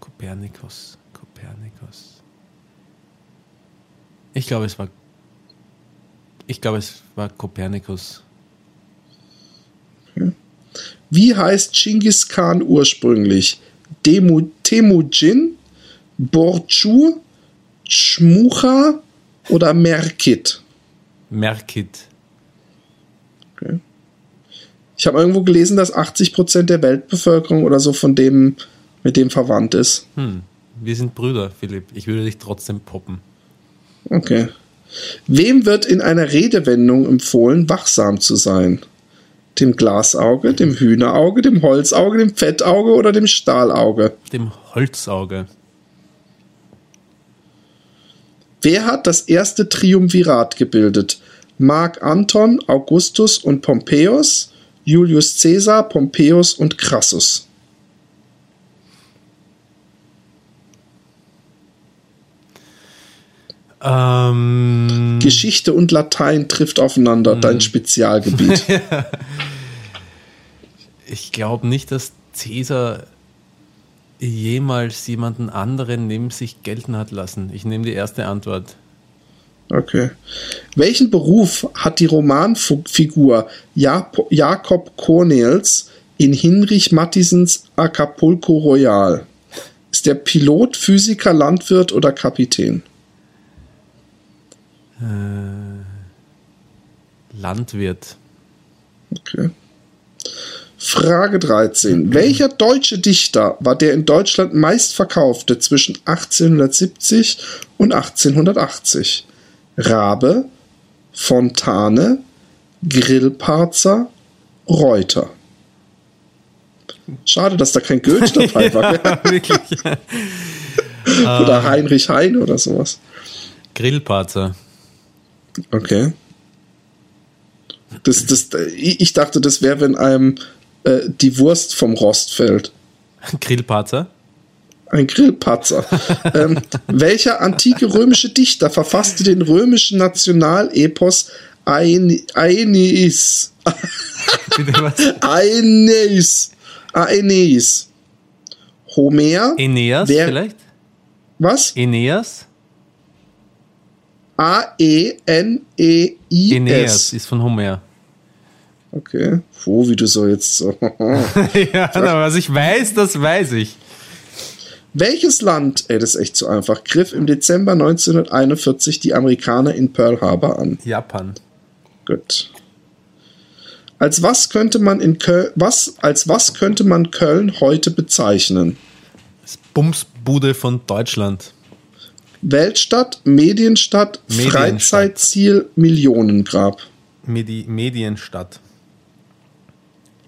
Kopernikus, Kopernikus. Ich glaube, es war. Ich glaube, es war Kopernikus. Wie heißt Genghis Khan ursprünglich? Demu, Temujin, Borchu, Schmucha oder Merkit? Merkit. Ich habe irgendwo gelesen, dass 80% der Weltbevölkerung oder so von dem mit dem verwandt ist. Hm. Wir sind Brüder, Philipp. Ich würde dich trotzdem poppen. Okay. Wem wird in einer Redewendung empfohlen, wachsam zu sein? Dem Glasauge, dem Hühnerauge, dem Holzauge, dem Fettauge oder dem Stahlauge? Dem Holzauge. Wer hat das erste Triumvirat gebildet? Mark Anton, Augustus und Pompeius, Julius Caesar, Pompeius und Crassus. Ähm, Geschichte und Latein trifft aufeinander, dein Spezialgebiet. ich glaube nicht, dass Cäsar jemals jemanden anderen neben sich gelten hat lassen. Ich nehme die erste Antwort. Okay. Welchen Beruf hat die Romanfigur Jakob Cornels in Hinrich Mattisens Acapulco Royal? Ist der Pilot, Physiker, Landwirt oder Kapitän? Landwirt. Okay. Frage 13. Welcher deutsche Dichter war der in Deutschland meistverkaufte zwischen 1870 und 1880? Rabe, Fontane, Grillparzer, Reuter. Schade, dass da kein Goethe dabei war. Ja, wirklich. oder Heinrich Heine oder sowas. Grillparzer. Okay. Das, das, ich ich dachte, das wäre, wenn einem äh, die Wurst vom Rost fällt. Grillparzer. Ein Grillpatzer. ähm, welcher antike römische Dichter verfasste den römischen Nationalepos Aen- Aeneis? Aeneis. Aeneis. Homer. Aeneas vielleicht? Was? Aeneas? A-E-N-E-I-S. Aeneas ist von Homer. Okay. Wo, wie du so jetzt so. ja, aber was ich weiß, das weiß ich. Welches Land, ey, das ist echt zu einfach, griff im Dezember 1941 die Amerikaner in Pearl Harbor an? Japan. Gut. Als was könnte man in Köln, was, als was könnte man Köln heute bezeichnen? Das Bumsbude von Deutschland. Weltstadt, Medienstadt, Medienstadt. Freizeitziel, Millionengrab. Medi Medienstadt.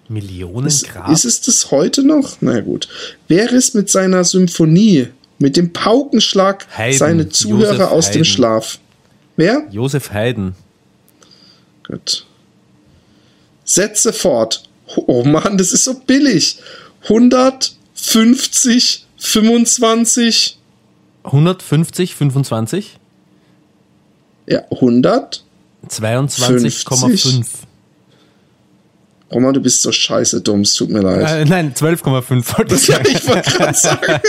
Ist, Millionengrab? ist es das heute noch? Na gut. Wer ist mit seiner Symphonie, mit dem Paukenschlag Haydn, seine Zuhörer Joseph aus dem Haydn. Schlaf? Wer? Josef Haydn. Gut. Setze fort. Oh Mann, das ist so billig. 150, 25, 150, 25? ja, 100. 22,5. Roman, du bist so scheiße dumm, es tut mir leid. Äh, nein, 12,5 wollte ich Ja, sagen. ich wollte gerade sagen.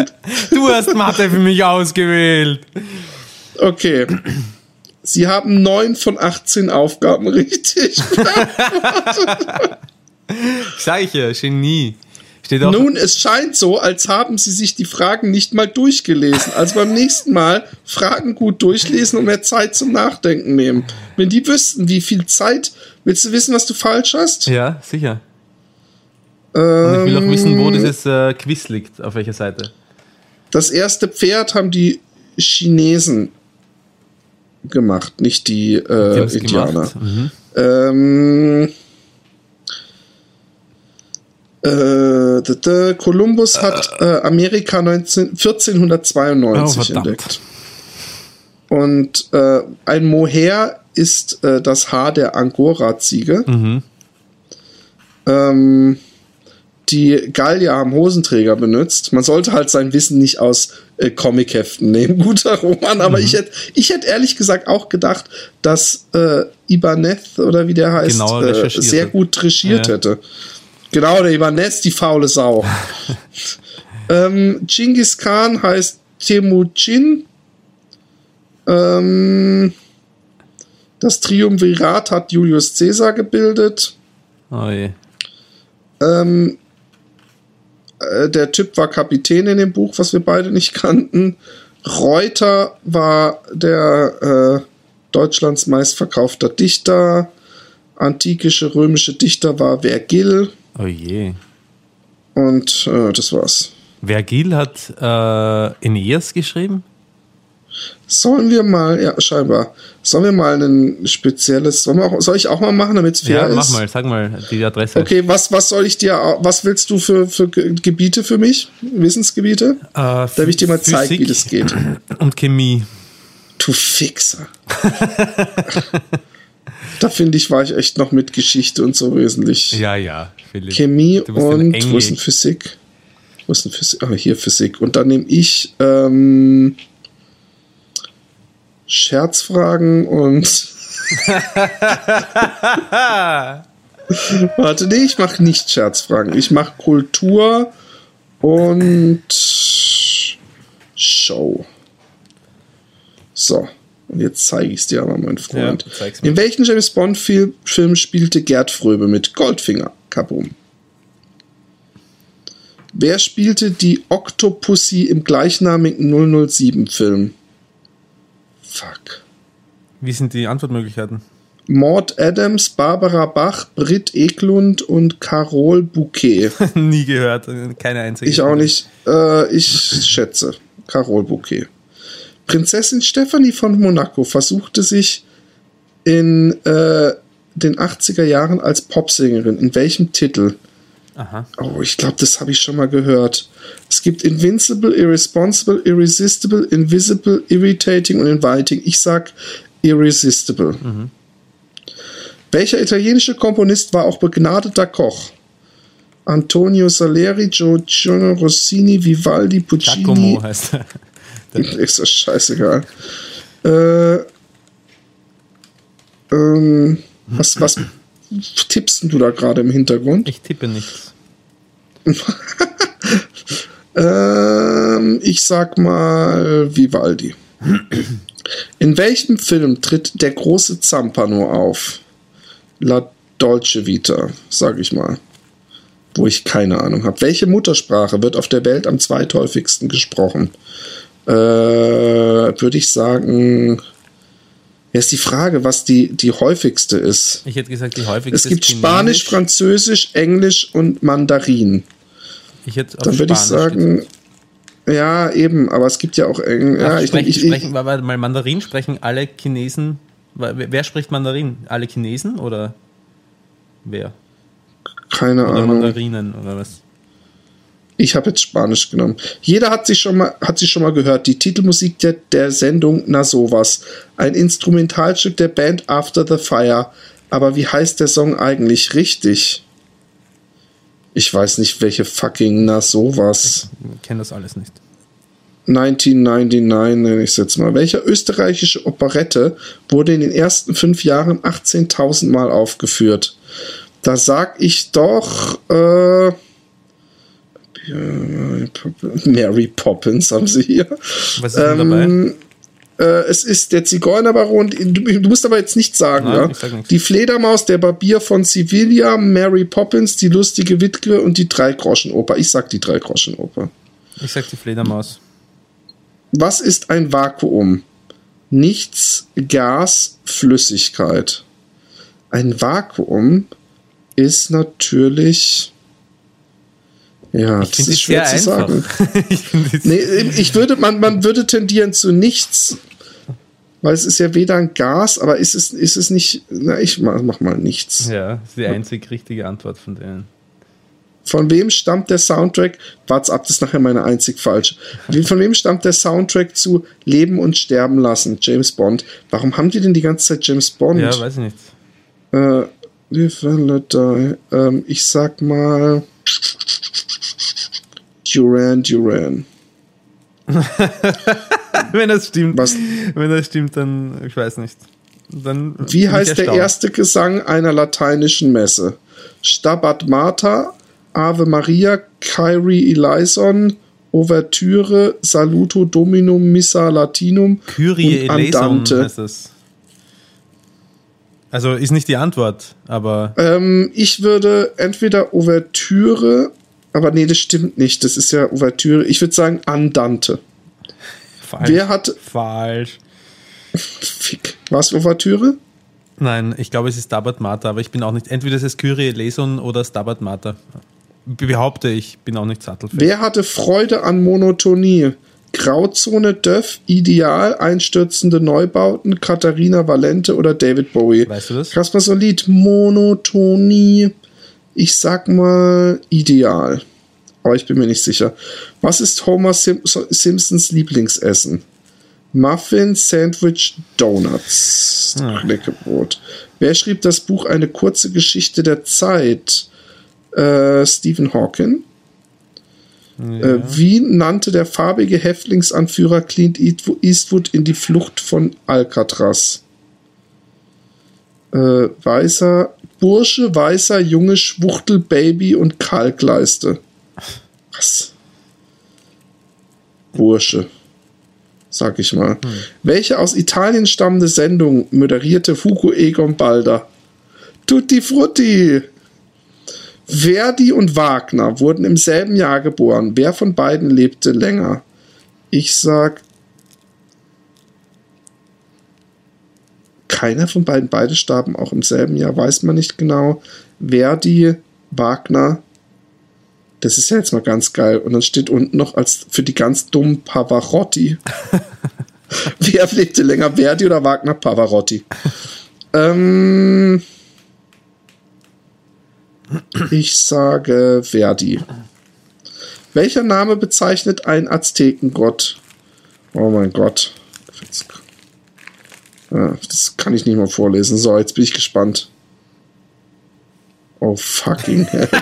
Du hast Mathe für mich ausgewählt. Okay. Sie haben 9 von 18 Aufgaben richtig. Sag ich ja, Genie. Nun, es scheint so, als haben Sie sich die Fragen nicht mal durchgelesen. Also beim nächsten Mal Fragen gut durchlesen und mehr Zeit zum Nachdenken nehmen. Wenn die wüssten, wie viel Zeit, willst du wissen, was du falsch hast? ja, sicher. Und ich will auch wissen, wo dieses äh, Quiz liegt, auf welcher Seite. Das erste Pferd haben die Chinesen gemacht, nicht die, äh, Indianer. Mhm. Ähm, äh, Kolumbus hat äh, Amerika 19, 1492 Oh, entdeckt. Und äh, ein Mohair ist äh, das Haar der Angora-Ziege. Mhm. Ähm, die Gallier haben Hosenträger benutzt. Man sollte halt sein Wissen nicht aus äh, Comicheften nehmen. Guter Roman, aber Mhm. ich hätte ich hätt ehrlich gesagt auch gedacht, dass äh, Ibanez oder wie der heißt, Genau äh, sehr gut recherchiert Ja. hätte. Genau, der Ibanez, die faule Sau. ähm, Genghis Khan heißt Temujin. Ähm, das Triumvirat hat Julius Caesar gebildet. Oh je. Ähm, äh, der Typ war Kapitän in dem Buch, was wir beide nicht kannten. Reuter war der äh, Deutschlands meistverkaufter Dichter. Antikische römische Dichter war Vergil. Oh je. Und äh, das war's. Vergil hat äh, Aeneas geschrieben? Sollen wir mal, ja, scheinbar, sollen wir mal ein spezielles, wir auch, soll ich auch mal machen, damit es fair Ja, ist? mach mal, sag mal die Adresse. Okay, was, was soll ich dir, was willst du für, für Ge- Gebiete für mich? Wissensgebiete? Äh, Darf ich dir mal zeigen, wie Physik das geht? Und Chemie. Du Fixer. da finde ich, war ich echt noch mit Geschichte und so wesentlich. Ja, ja, Philipp. Chemie und wo ist denn Physik? Wo ist denn Physik? Ah, hier Physik. Und dann nehme ich ähm, Scherzfragen und. Warte, nee, ich mache nicht Scherzfragen. Ich mache Kultur und Show. So, und jetzt zeige ich es dir aber, mein Freund. Ja. In welchem James Bond-Film Film spielte Gerd Fröbe mit Goldfinger? Kabum. Wer spielte die Octopussy im gleichnamigen 007-Film? Fuck. Wie sind die Antwortmöglichkeiten? Maud Adams, Barbara Bach, Britt Eklund und Carol Bouquet. Nie gehört, keine einzige. Ich auch nicht. Äh, ich schätze. Carol Bouquet. Prinzessin Stephanie von Monaco versuchte sich in äh, den 80er Jahren als Popsängerin. In welchem Titel? Aha. Oh, ich glaube, das habe ich schon mal gehört. Es gibt Invincible, Irresponsible, Irresistible, Invisible, Irritating und Inviting. Ich sag Irresistible. Welcher italienische Komponist war auch begnadeter Koch? Antonio Salieri, Giorgio Rossini, Vivaldi, Puccini. Giacomo heißt er. Ist das scheißegal. Äh, ähm, was, was tippst du da gerade im Hintergrund? Ich tippe nichts. Ähm, ich sag mal Vivaldi. In welchem Film tritt der große Zampano auf? La Dolce Vita, sag ich mal. Wo ich keine Ahnung habe. Welche Muttersprache wird auf der Welt am zweithäufigsten gesprochen? Äh, Würde ich sagen. Ist die Frage, was die, die häufigste ist. Ich hätte gesagt, die häufigste Es gibt ist Spanisch. Französisch, Englisch und Mandarin. Ich hätte Dann würde ich sagen, ja, eben, aber es gibt ja auch Eng getippt. Ach, ja, ich, sprechen, ich, ich, sprechen, weil, weil Mandarin sprechen alle Chinesen. Wer wer spricht Mandarin? Alle Chinesen oder wer? keine Oder Ahnung. Mandarinen oder was? Ich habe jetzt Spanisch genommen. Jeder hat sich schon mal hat sich schon mal gehört. Die Titelmusik der, der Sendung Na sowas, ein Instrumentalstück der Band After the Fire. Aber wie heißt der Song eigentlich richtig? Ich weiß nicht, welche fucking Na sowas. Ich kenne das alles nicht. 1999 nenne ich es jetzt mal. Welche österreichische Operette wurde in den ersten fünf Jahren 18.000 Mal aufgeführt? Da sag ich doch äh, Mary Poppins haben sie hier. Was ist denn dabei? Ähm, äh, es ist der Zigeunerbaron. Du, du musst aber jetzt nichts sagen. Nein, ja? sag nichts. Die Fledermaus, der Barbier von Sevilla, Mary Poppins, die lustige Witwe und die Dreigroschenoper. Ich sag die Dreigroschenoper. Ich sag die Fledermaus. Was ist ein Vakuum? Nichts, Gas, Flüssigkeit. Ein Vakuum ist natürlich. Ja, Ich das ist schwer zu einfach. sagen. ich Nee, ich würde, man, man würde tendieren zu nichts, weil es ist ja weder ein Gas, aber ist es, ist es nicht. Na, ich mach, mach mal nichts. Ja, das ist die einzig richtige Antwort von denen. Von wem stammt der Soundtrack? Wart's ab, das ist nachher meine einzig falsche. Von wem stammt der Soundtrack zu Leben und Sterben lassen? James Bond. Warum haben die denn die ganze Zeit James Bond? Ja, weiß ich nicht. Äh. Ähm, ich sag mal. Duran Duran. Wenn das stimmt, Was- wenn das stimmt, dann, ich weiß nicht. Dann Wie heißt der erste Gesang einer lateinischen Messe? Stabat Mater, Ave Maria, Kyrie eleison, Ouvertüre, Saluto Dominum, Missa Latinum Kyrie und Andante. heißt das. Also ist nicht die Antwort, aber Ähm, ich würde entweder Ouvertüre, aber nee, das stimmt nicht. Das ist ja Ouvertüre. Ich würde sagen Andante. falsch. Wer hat. Falsch. Fick. War es Ouvertüre? Nein, ich glaube, es ist Stabat Mater, aber ich bin auch nicht. Entweder es ist Kyrie eleison oder Stabat Mater. Behaupte ich, bin auch nicht sattelfest. Wer hatte Freude an Monotonie? Grauzone, Döff, Ideal, einstürzende Neubauten, Katharina Valente oder David Bowie? Weißt du das? Kaspar Solid, Monotonie. Ich sag mal Ideal. Aber ich bin mir nicht sicher. Was ist Homer Sim Simpsons Lieblingsessen? Muffin, Sandwich, Donuts. Knäckebrot. Wer schrieb das Buch Eine kurze Geschichte der Zeit? Äh, Stephen Hawking. Äh, wie nannte der farbige Häftlingsanführer Clint Eastwo- Eastwood in die Flucht von Alcatraz? Äh, weißer Bursche, weißer Junge, Schwuchtel, Baby und Kalkleiste. Was? Bursche. Sag ich mal. Welche aus Italien stammende Sendung moderierte Hugo Egon Balder? Tutti Frutti! Verdi und Wagner wurden im selben Jahr geboren. Wer von beiden lebte länger? Ich sag. Keiner von beiden, beide starben auch im selben Jahr, weiß man nicht genau. Verdi, Wagner, das ist ja jetzt mal ganz geil. Und dann steht unten noch als für die ganz dummen Pavarotti. Wer lebte länger, Verdi oder Wagner? Pavarotti. ähm, ich sage Verdi. Welcher Name bezeichnet ein Aztekengott? Oh mein Gott. Ja, das kann ich nicht mal vorlesen. So, jetzt bin ich gespannt. Oh fucking hell.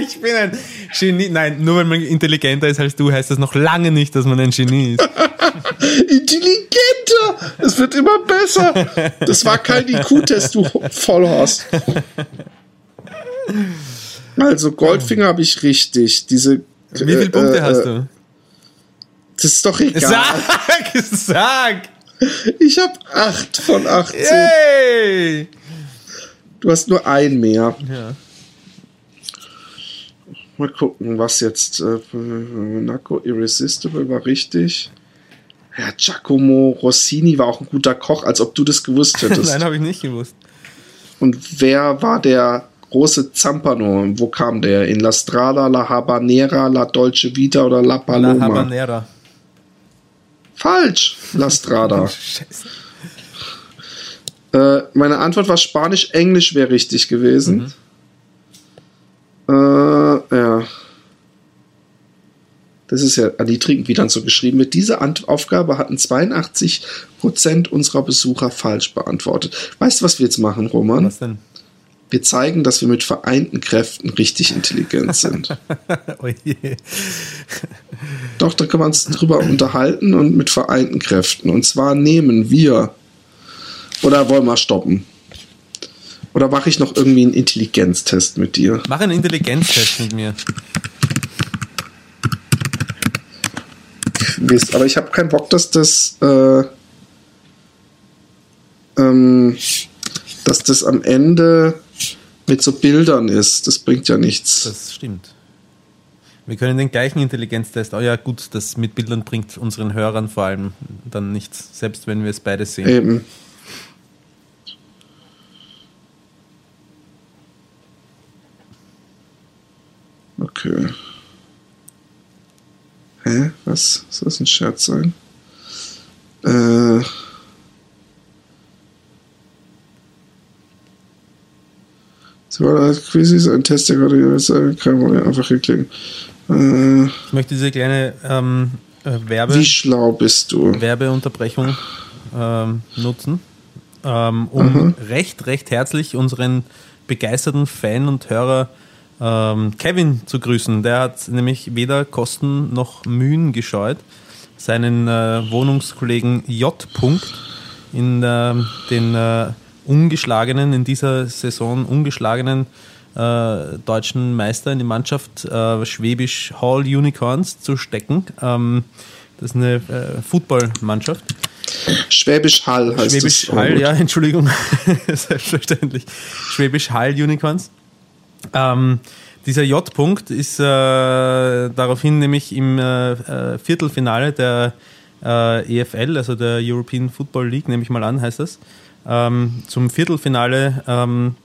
ich bin ein Genie. Nein, nur weil man intelligenter ist als du, heißt das noch lange nicht, dass man ein Genie ist. Intelligenter! Es wird immer besser. Das war kein IQ-Test, du Vollhorst. Also, Goldfinger habe ich richtig. Diese. Wie viele Punkte äh, hast äh, du? Das ist doch egal. Sag! Sag! Ich habe 8 von 18. Yay! Du hast nur ein mehr. Ja. Mal gucken, was jetzt. Äh, Monaco Irresistible war richtig. Ja, Giacomo Rossini war auch ein guter Koch, als ob du das gewusst hättest. Nein, habe ich nicht gewusst. Und wer war der große Zampano? Wo kam der? In La Strada, La Habanera, La Dolce Vita oder La La Paloma? Habanera. Falsch, La Strada. Scheiße. äh, meine Antwort war Spanisch, Englisch wäre richtig gewesen. Äh, ja. Das ist ja erniedrigend, wie dann so geschrieben wird. Diese Ant Aufgabe hatten 82% unserer Besucher falsch beantwortet. Weißt du, was wir jetzt machen, Roman? Was denn? Wir zeigen, dass wir mit vereinten Kräften richtig intelligent sind. Oh. Doch, da kann man uns drüber unterhalten und mit vereinten Kräften. Und zwar nehmen wir. Oder wollen wir stoppen? Oder mache ich noch irgendwie einen Intelligenztest mit dir? Mach einen Intelligenztest mit mir. Mist, aber ich habe keinen Bock, dass das. Äh, ähm, dass das am Ende mit so Bildern ist. Das bringt ja nichts. Das stimmt. Wir können den gleichen Intelligenztest. Oh ja, gut, das mit Bildern bringt unseren Hörern vor allem dann nichts, selbst wenn wir es beide sehen. Eben. Okay. Hä? Was? Soll das ein Scherz sein? Äh. Sie war als Quizzes, ein Test, der Problem, einfach hier klicken. Äh, Ich möchte diese kleine ähm, äh, Werbe wie schlau bist du? Werbeunterbrechung ähm, nutzen, ähm, um recht, recht herzlich unseren begeisterten Fan und Hörer ähm, Kevin zu grüßen. Der hat nämlich weder Kosten noch Mühen gescheut, seinen äh, Wohnungskollegen J. -Punkt in ähm, den äh, ungeschlagenen, in dieser Saison ungeschlagenen äh, deutschen Meister in die Mannschaft äh, Schwäbisch Hall Unicorns zu stecken. Ähm, das ist eine äh, Footballmannschaft. Schwäbisch Hall heißt Schwäbisch es. Hall, ja, Entschuldigung. Selbstverständlich. Schwäbisch Hall Unicorns. Ähm, dieser J-Punkt ist äh, daraufhin nämlich im äh, äh, Viertelfinale der äh, EFL, also der European Football League, nehme ich mal an, heißt das, ähm, zum Viertelfinale ähm,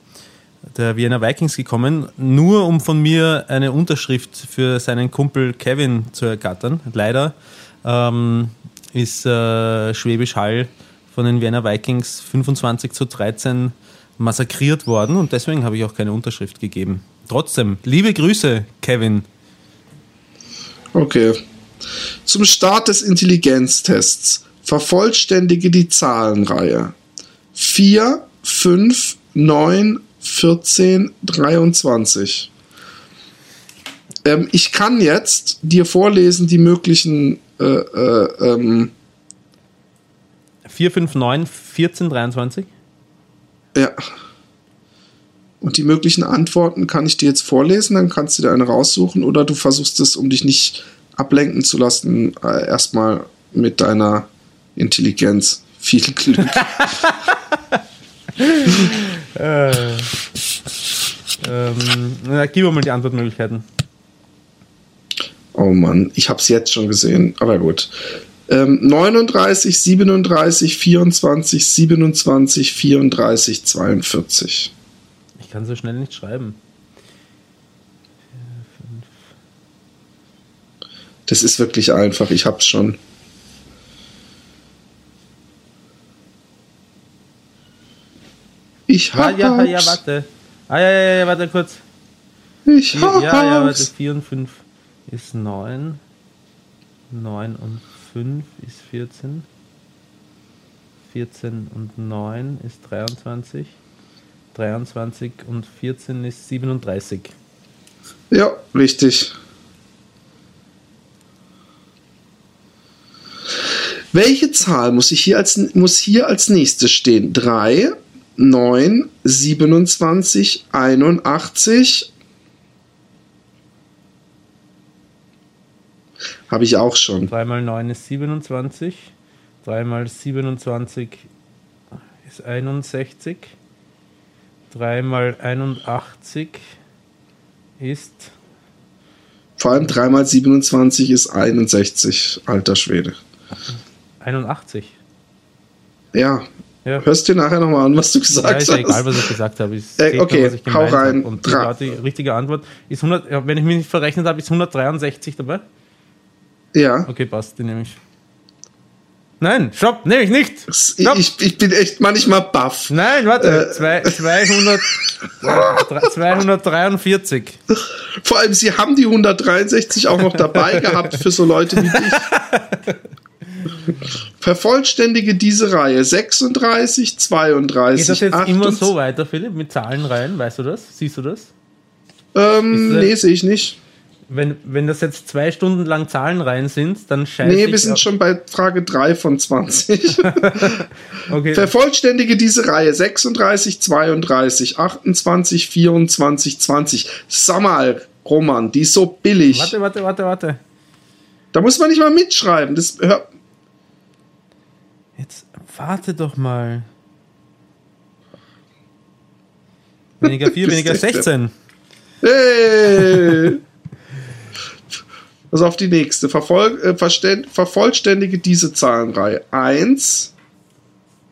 der Vienna Vikings gekommen, nur um von mir eine Unterschrift für seinen Kumpel Kevin zu ergattern. Leider ähm, ist äh, Schwäbisch Hall von den Vienna Vikings 25 zu 13 massakriert worden und deswegen habe ich auch keine Unterschrift gegeben. Trotzdem, liebe Grüße, Kevin. Okay. Zum Start des Intelligenztests vervollständige die Zahlenreihe 4, 5, 9, 14, 23. Ähm, ich kann jetzt dir vorlesen die möglichen äh, äh, ähm, 4, 5, 9, 14, 23. Ja. Und die möglichen Antworten kann ich dir jetzt vorlesen, dann kannst du dir eine raussuchen oder du versuchst es, um dich nicht ablenken zu lassen, äh, erstmal mit deiner Intelligenz. Viel Glück. äh, ähm, na, gib mir mal die Antwortmöglichkeiten. Oh Mann, ich hab's jetzt schon gesehen, aber gut. Ähm, 39, 37, 24, 27, 34, 42. Ich kann so schnell nicht schreiben. Das ist wirklich einfach, ich hab's schon. Ich Ah, hab's. ja, ja, warte. Ah, ja, ja, ja, warte kurz. Ich Vier, hab's. ja, ja, warte. 4 und 5 ist 9. 9 und 5 ist 14. 14 und 9 ist 23. 23 und 14 ist 37. Ja, richtig. Welche Zahl muss, ich hier als, muss hier als nächstes stehen? 3, 9, 27, 81. Habe ich auch schon. 3 mal 9 ist 27. 3 mal 27 ist 61. 3 mal 81 ist Vor allem 3 mal 27 ist 61, alter Schwede. 81. Ja, Ja. hörst dir nachher nochmal an, was du Ja, gesagt ist ja hast. egal, was ich gesagt habe. Es Äh, nur, okay, was ich hau rein. Und die, Dra- die richtige Antwort ist 100, ja, wenn ich mich nicht verrechnet habe, ist 163 dabei. Ja. Okay, passt, die nehme ich. Nein, stopp, nehme ich nicht. Ich, Stopp. ich, ich bin echt manchmal baff. Nein, warte, Äh. zwei, 200, 243. Vor allem, sie haben die 163 auch noch dabei gehabt für so Leute wie dich. Vervollständige diese Reihe 36, 32, Geht das jetzt 28. immer so weiter, Philipp, mit Zahlenreihen? Weißt du das? Siehst du das? Ähm, äh, nee, sehe ich nicht. Wenn, wenn das jetzt zwei Stunden lang Zahlenreihen sind, dann scheiße Nee, wir sind schon bei Frage 3 von 20. Okay, Vervollständige diese Reihe 36, 32, 28, 24, 20. Sag mal, Roman, die ist so billig. warte, warte, warte, warte. Da muss man nicht mal mitschreiben. Das hör, Jetzt warte doch mal. Weniger 4, Bist weniger echt der- 16. Hey! Also auf die nächste. Vervoll, äh, vervollständige diese Zahlenreihe. 1,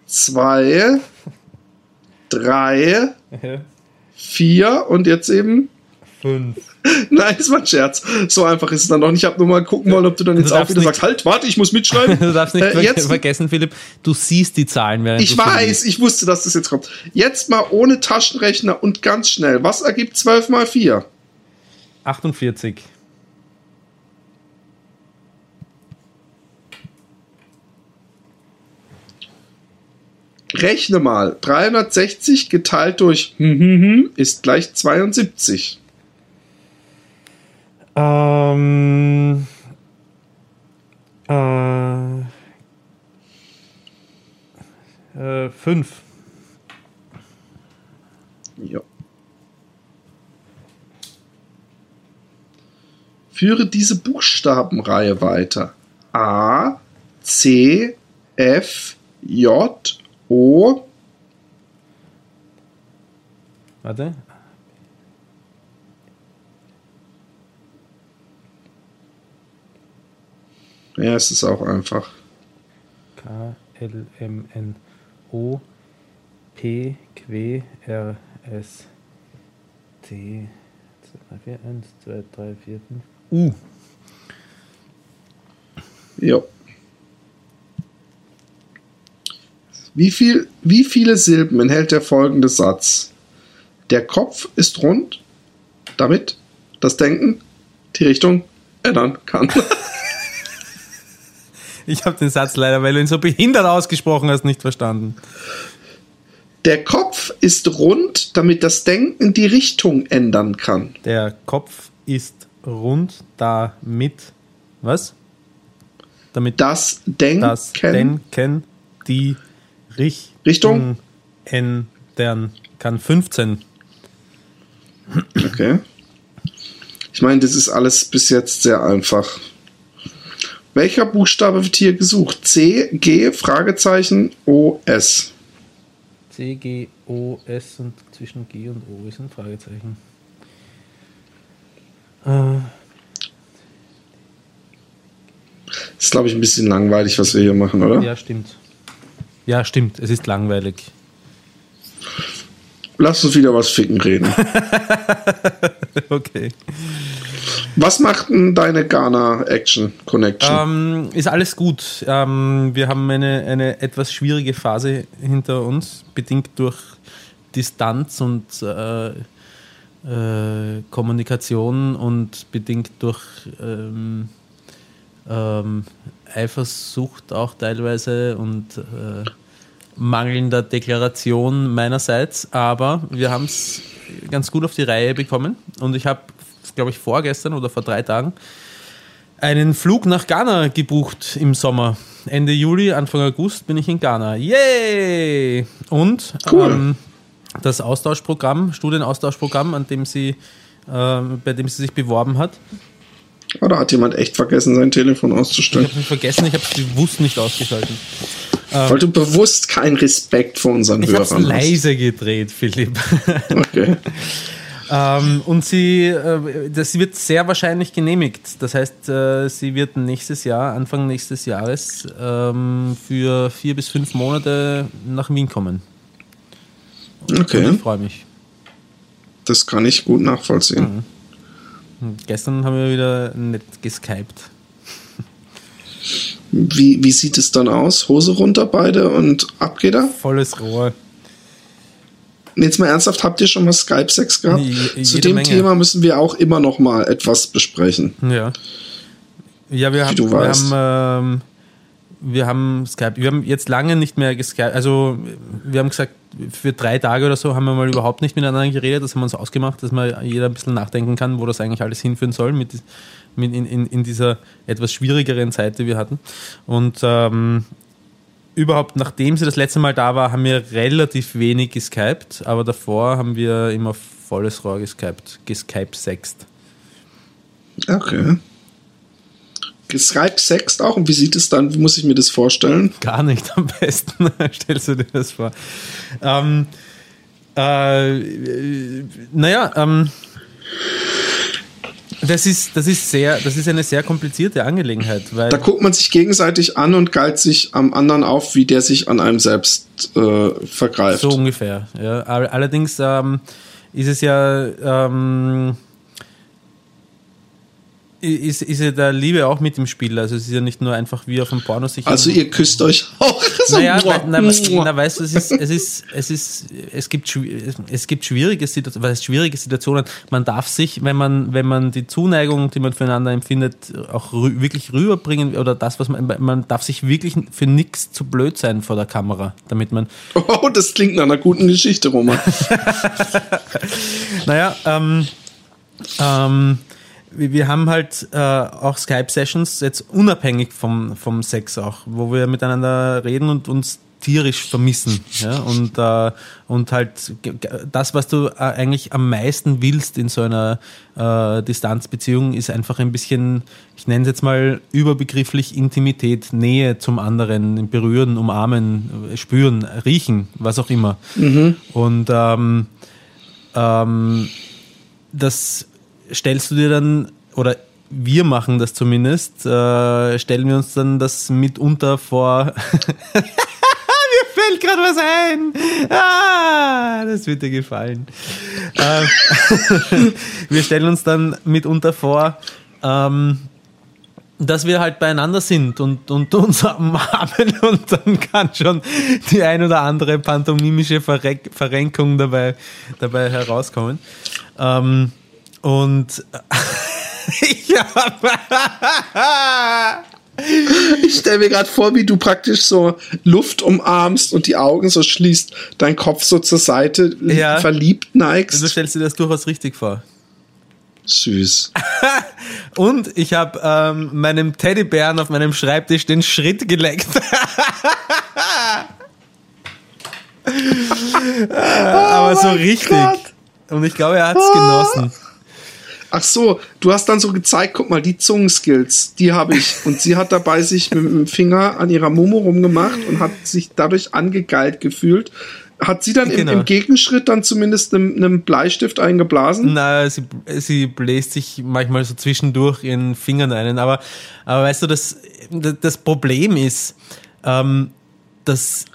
2, 3, 4 und jetzt eben. 5. Nein, das war ein Scherz. So einfach ist es dann noch nicht. Ich habe nur mal gucken wollen, ob du dann jetzt auch darfst wieder sagst, halt, warte, ich muss mitschreiben. Du darfst nicht Äh, jetzt, vergessen, Philipp, du siehst die Zahlen, während ich du weiß, ich wusste, dass das jetzt kommt. Jetzt mal ohne Taschenrechner und ganz schnell. Was ergibt 12 mal 4? 48. Rechne mal. 360 geteilt durch hm, hm, hm, ist gleich 72. Ähm. Äh. Äh, 5. Ja. Führe diese Buchstabenreihe weiter. A, C, F, J, O. Warte. Ja, es ist auch einfach. K, L, M, N, O, P, Q, R, S, T, 2, 3, 4, 1, 2, 3, 4, 5, U. Ja. Wie, viel, wie viele Silben enthält der folgende Satz? Der Kopf ist rund, damit das Denken die Richtung ändern kann. Ich habe den Satz leider, weil du ihn so behindert ausgesprochen hast, nicht verstanden. Der Kopf ist rund, damit das Denken die Richtung ändern kann. Der Kopf ist rund, damit. Was? Damit Das Denken das Denken die Richtung, Richtung? ändern kann. 15. Okay. Ich meine, das ist alles bis jetzt sehr einfach. Welcher Buchstabe wird hier gesucht? C, G, Fragezeichen, O, S. C, G, O, S und zwischen G und O ist ein Fragezeichen. Äh. Ist, glaube ich, ein bisschen langweilig, was wir hier machen, oder? Ja, stimmt. Ja, stimmt. Es ist langweilig. Lass uns wieder was ficken reden. okay was macht denn deine Ghana Action Connection? Ähm, ist alles gut. Ähm, wir haben eine, eine etwas schwierige Phase hinter uns, bedingt durch Distanz und äh, äh, Kommunikation und bedingt durch ähm, ähm, Eifersucht auch teilweise und äh, mangelnder Deklaration meinerseits. Aber wir haben es ganz gut auf die Reihe bekommen und ich habe, glaube ich, vorgestern oder vor drei Tagen einen Flug nach Ghana gebucht im Sommer. Ende Juli, Anfang August bin ich in Ghana. Yay! Und Cool. ähm, das Austauschprogramm, Studienaustauschprogramm, an dem sie, äh, bei dem sie sich beworben hat, Oder hat jemand echt vergessen, sein Telefon ich auszustellen? habe es vergessen, ich habe es bewusst nicht ausgeschalten. Weil du bewusst keinen Respekt vor unseren Ich Hörern hast. leise gedreht, Philipp. Okay. Ähm, und sie, äh, das wird sehr wahrscheinlich genehmigt. Das heißt, äh, sie wird nächstes Jahr, Anfang nächstes Jahres, ähm, für vier bis fünf Monate nach Wien kommen. Und Okay. ich freue mich. Das kann ich gut nachvollziehen. Und gestern haben wir wieder nett geskypt. Wie, wie sieht es dann aus? Hose runter beide und ab geht er? Volles Rohr. Jetzt mal ernsthaft, habt ihr schon mal Skype-Sex gehabt? Je- Zu dem Menge. Thema müssen wir auch immer noch mal etwas besprechen. Ja. Ja, wir haben, du wir weißt. haben, ähm, wir haben Skype. Wir haben jetzt lange nicht mehr geskypt. Also, wir haben gesagt, für drei Tage oder so haben wir mal überhaupt nicht miteinander geredet. Das haben wir uns ausgemacht, dass mal jeder ein bisschen nachdenken kann, wo das eigentlich alles hinführen soll mit, mit in, in, in dieser etwas schwierigeren Zeit, die wir hatten. Und ähm, überhaupt, nachdem sie das letzte Mal da war, haben wir relativ wenig geskypt, aber davor haben wir immer volles Rohr geskypt, geskypt sext. Okay. Skype-Sext auch? Und wie sieht es dann? Wie muss ich mir das vorstellen? Gar nicht am besten. Stellst du dir das vor? Ähm, äh, äh, naja, ähm, das ist, das ist sehr, das ist eine sehr komplizierte Angelegenheit, weil Da guckt man sich gegenseitig an und galt sich am anderen auf, wie der sich an einem selbst äh, vergreift. so ungefähr. Ja. All- Allerdings ähm, ist es ja ähm, ist, ist ja der Liebe auch mit im Spiel. Also es ist ja nicht nur einfach wie auf dem Porno sich Also ihr küsst euch auch. So, Naja, na, na, na, weißt du, es ist, es ist, es ist, es gibt, es gibt schwierige Situationen, schwierige Situationen. Man darf sich, wenn man, wenn man die Zuneigung, die man füreinander empfindet, auch rü wirklich rüberbringen oder das, was man, man darf sich wirklich für nichts zu blöd sein vor der Kamera, damit man, Oh, das klingt nach einer guten Geschichte, Roman. naja, ähm, ähm, wir haben halt äh, auch Skype-Sessions, jetzt unabhängig vom, vom Sex auch, wo wir miteinander reden und uns tierisch vermissen. Ja? Und, äh, und halt das, was du äh, eigentlich am meisten willst in so einer äh, Distanzbeziehung, ist einfach ein bisschen, ich nenne es jetzt mal überbegrifflich Intimität, Nähe zum anderen, berühren, umarmen, äh, spüren, riechen, was auch immer. Und ähm, ähm, das stellst du dir dann, oder wir machen das zumindest, äh, stellen wir uns dann das mitunter vor. Mir fällt gerade was ein. Ah, das wird dir gefallen. äh, wir stellen uns dann mitunter vor, ähm, dass wir halt beieinander sind und, und uns umarmen und dann kann schon die ein oder andere pantomimische Verrenkung dabei, dabei herauskommen. Ähm, und ich hab, Ich stelle mir gerade vor, wie du praktisch so Luft umarmst und die Augen so schließt, dein Kopf so zur Seite Ja. verliebt du neigst. stellst dir das durchaus richtig vor. Süß. Und ich habe ähm, meinem Teddybären auf meinem Schreibtisch den Schritt geleckt. Aber so richtig. Gott. Und ich glaube, er hat es genossen. Ach so, du hast dann so gezeigt, guck mal, die Zungenskills, die habe ich. Und sie hat dabei sich mit dem Finger an ihrer Mumu rumgemacht und hat sich dadurch angegeilt gefühlt. hat sie dann Genau. im, im Gegenschritt dann zumindest einem, einem Bleistift eingeblasen? Na, sie, sie bläst sich manchmal so zwischendurch ihren Fingern ein. Aber, aber weißt du, das, das Problem ist, ähm, das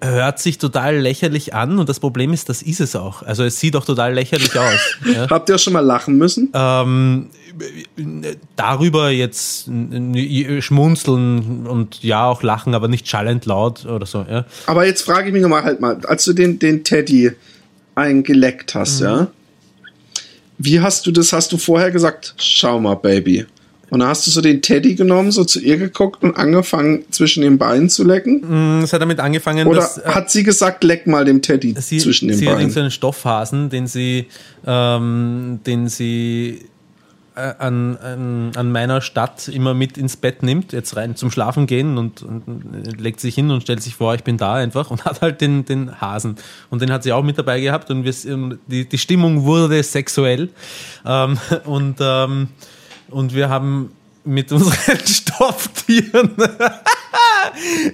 hört sich total lächerlich an und das Problem ist, das ist es auch. Also es sieht auch total lächerlich aus. Ja. Habt ihr schon mal lachen müssen? ähm, darüber jetzt schmunzeln und ja auch lachen, aber nicht schallend laut oder so. Ja. Aber jetzt frage ich mich nochmal halt mal, als du den, den Teddy eingeleckt hast, ja? Wie hast du das, hast du vorher gesagt, schau mal, Baby. Und dann hast du so den Teddy genommen, so zu ihr geguckt und angefangen, zwischen den Beinen zu lecken? Es hat damit angefangen, Oder dass äh, hat sie gesagt, leck mal dem Teddy sie, zwischen den sie hat Beinen? irgend so einen Stoffhasen, den sie, ähm, den sie äh, an, an, an meiner Stadt immer mit ins Bett nimmt, jetzt rein zum Schlafen gehen und, und, und legt sich hin und stellt sich vor, ich bin da einfach und hat halt den, den Hasen. Und den hat sie auch mit dabei gehabt und wir, die, die Stimmung wurde sexuell. Ähm, und, ähm, und wir haben mit unseren Stofftieren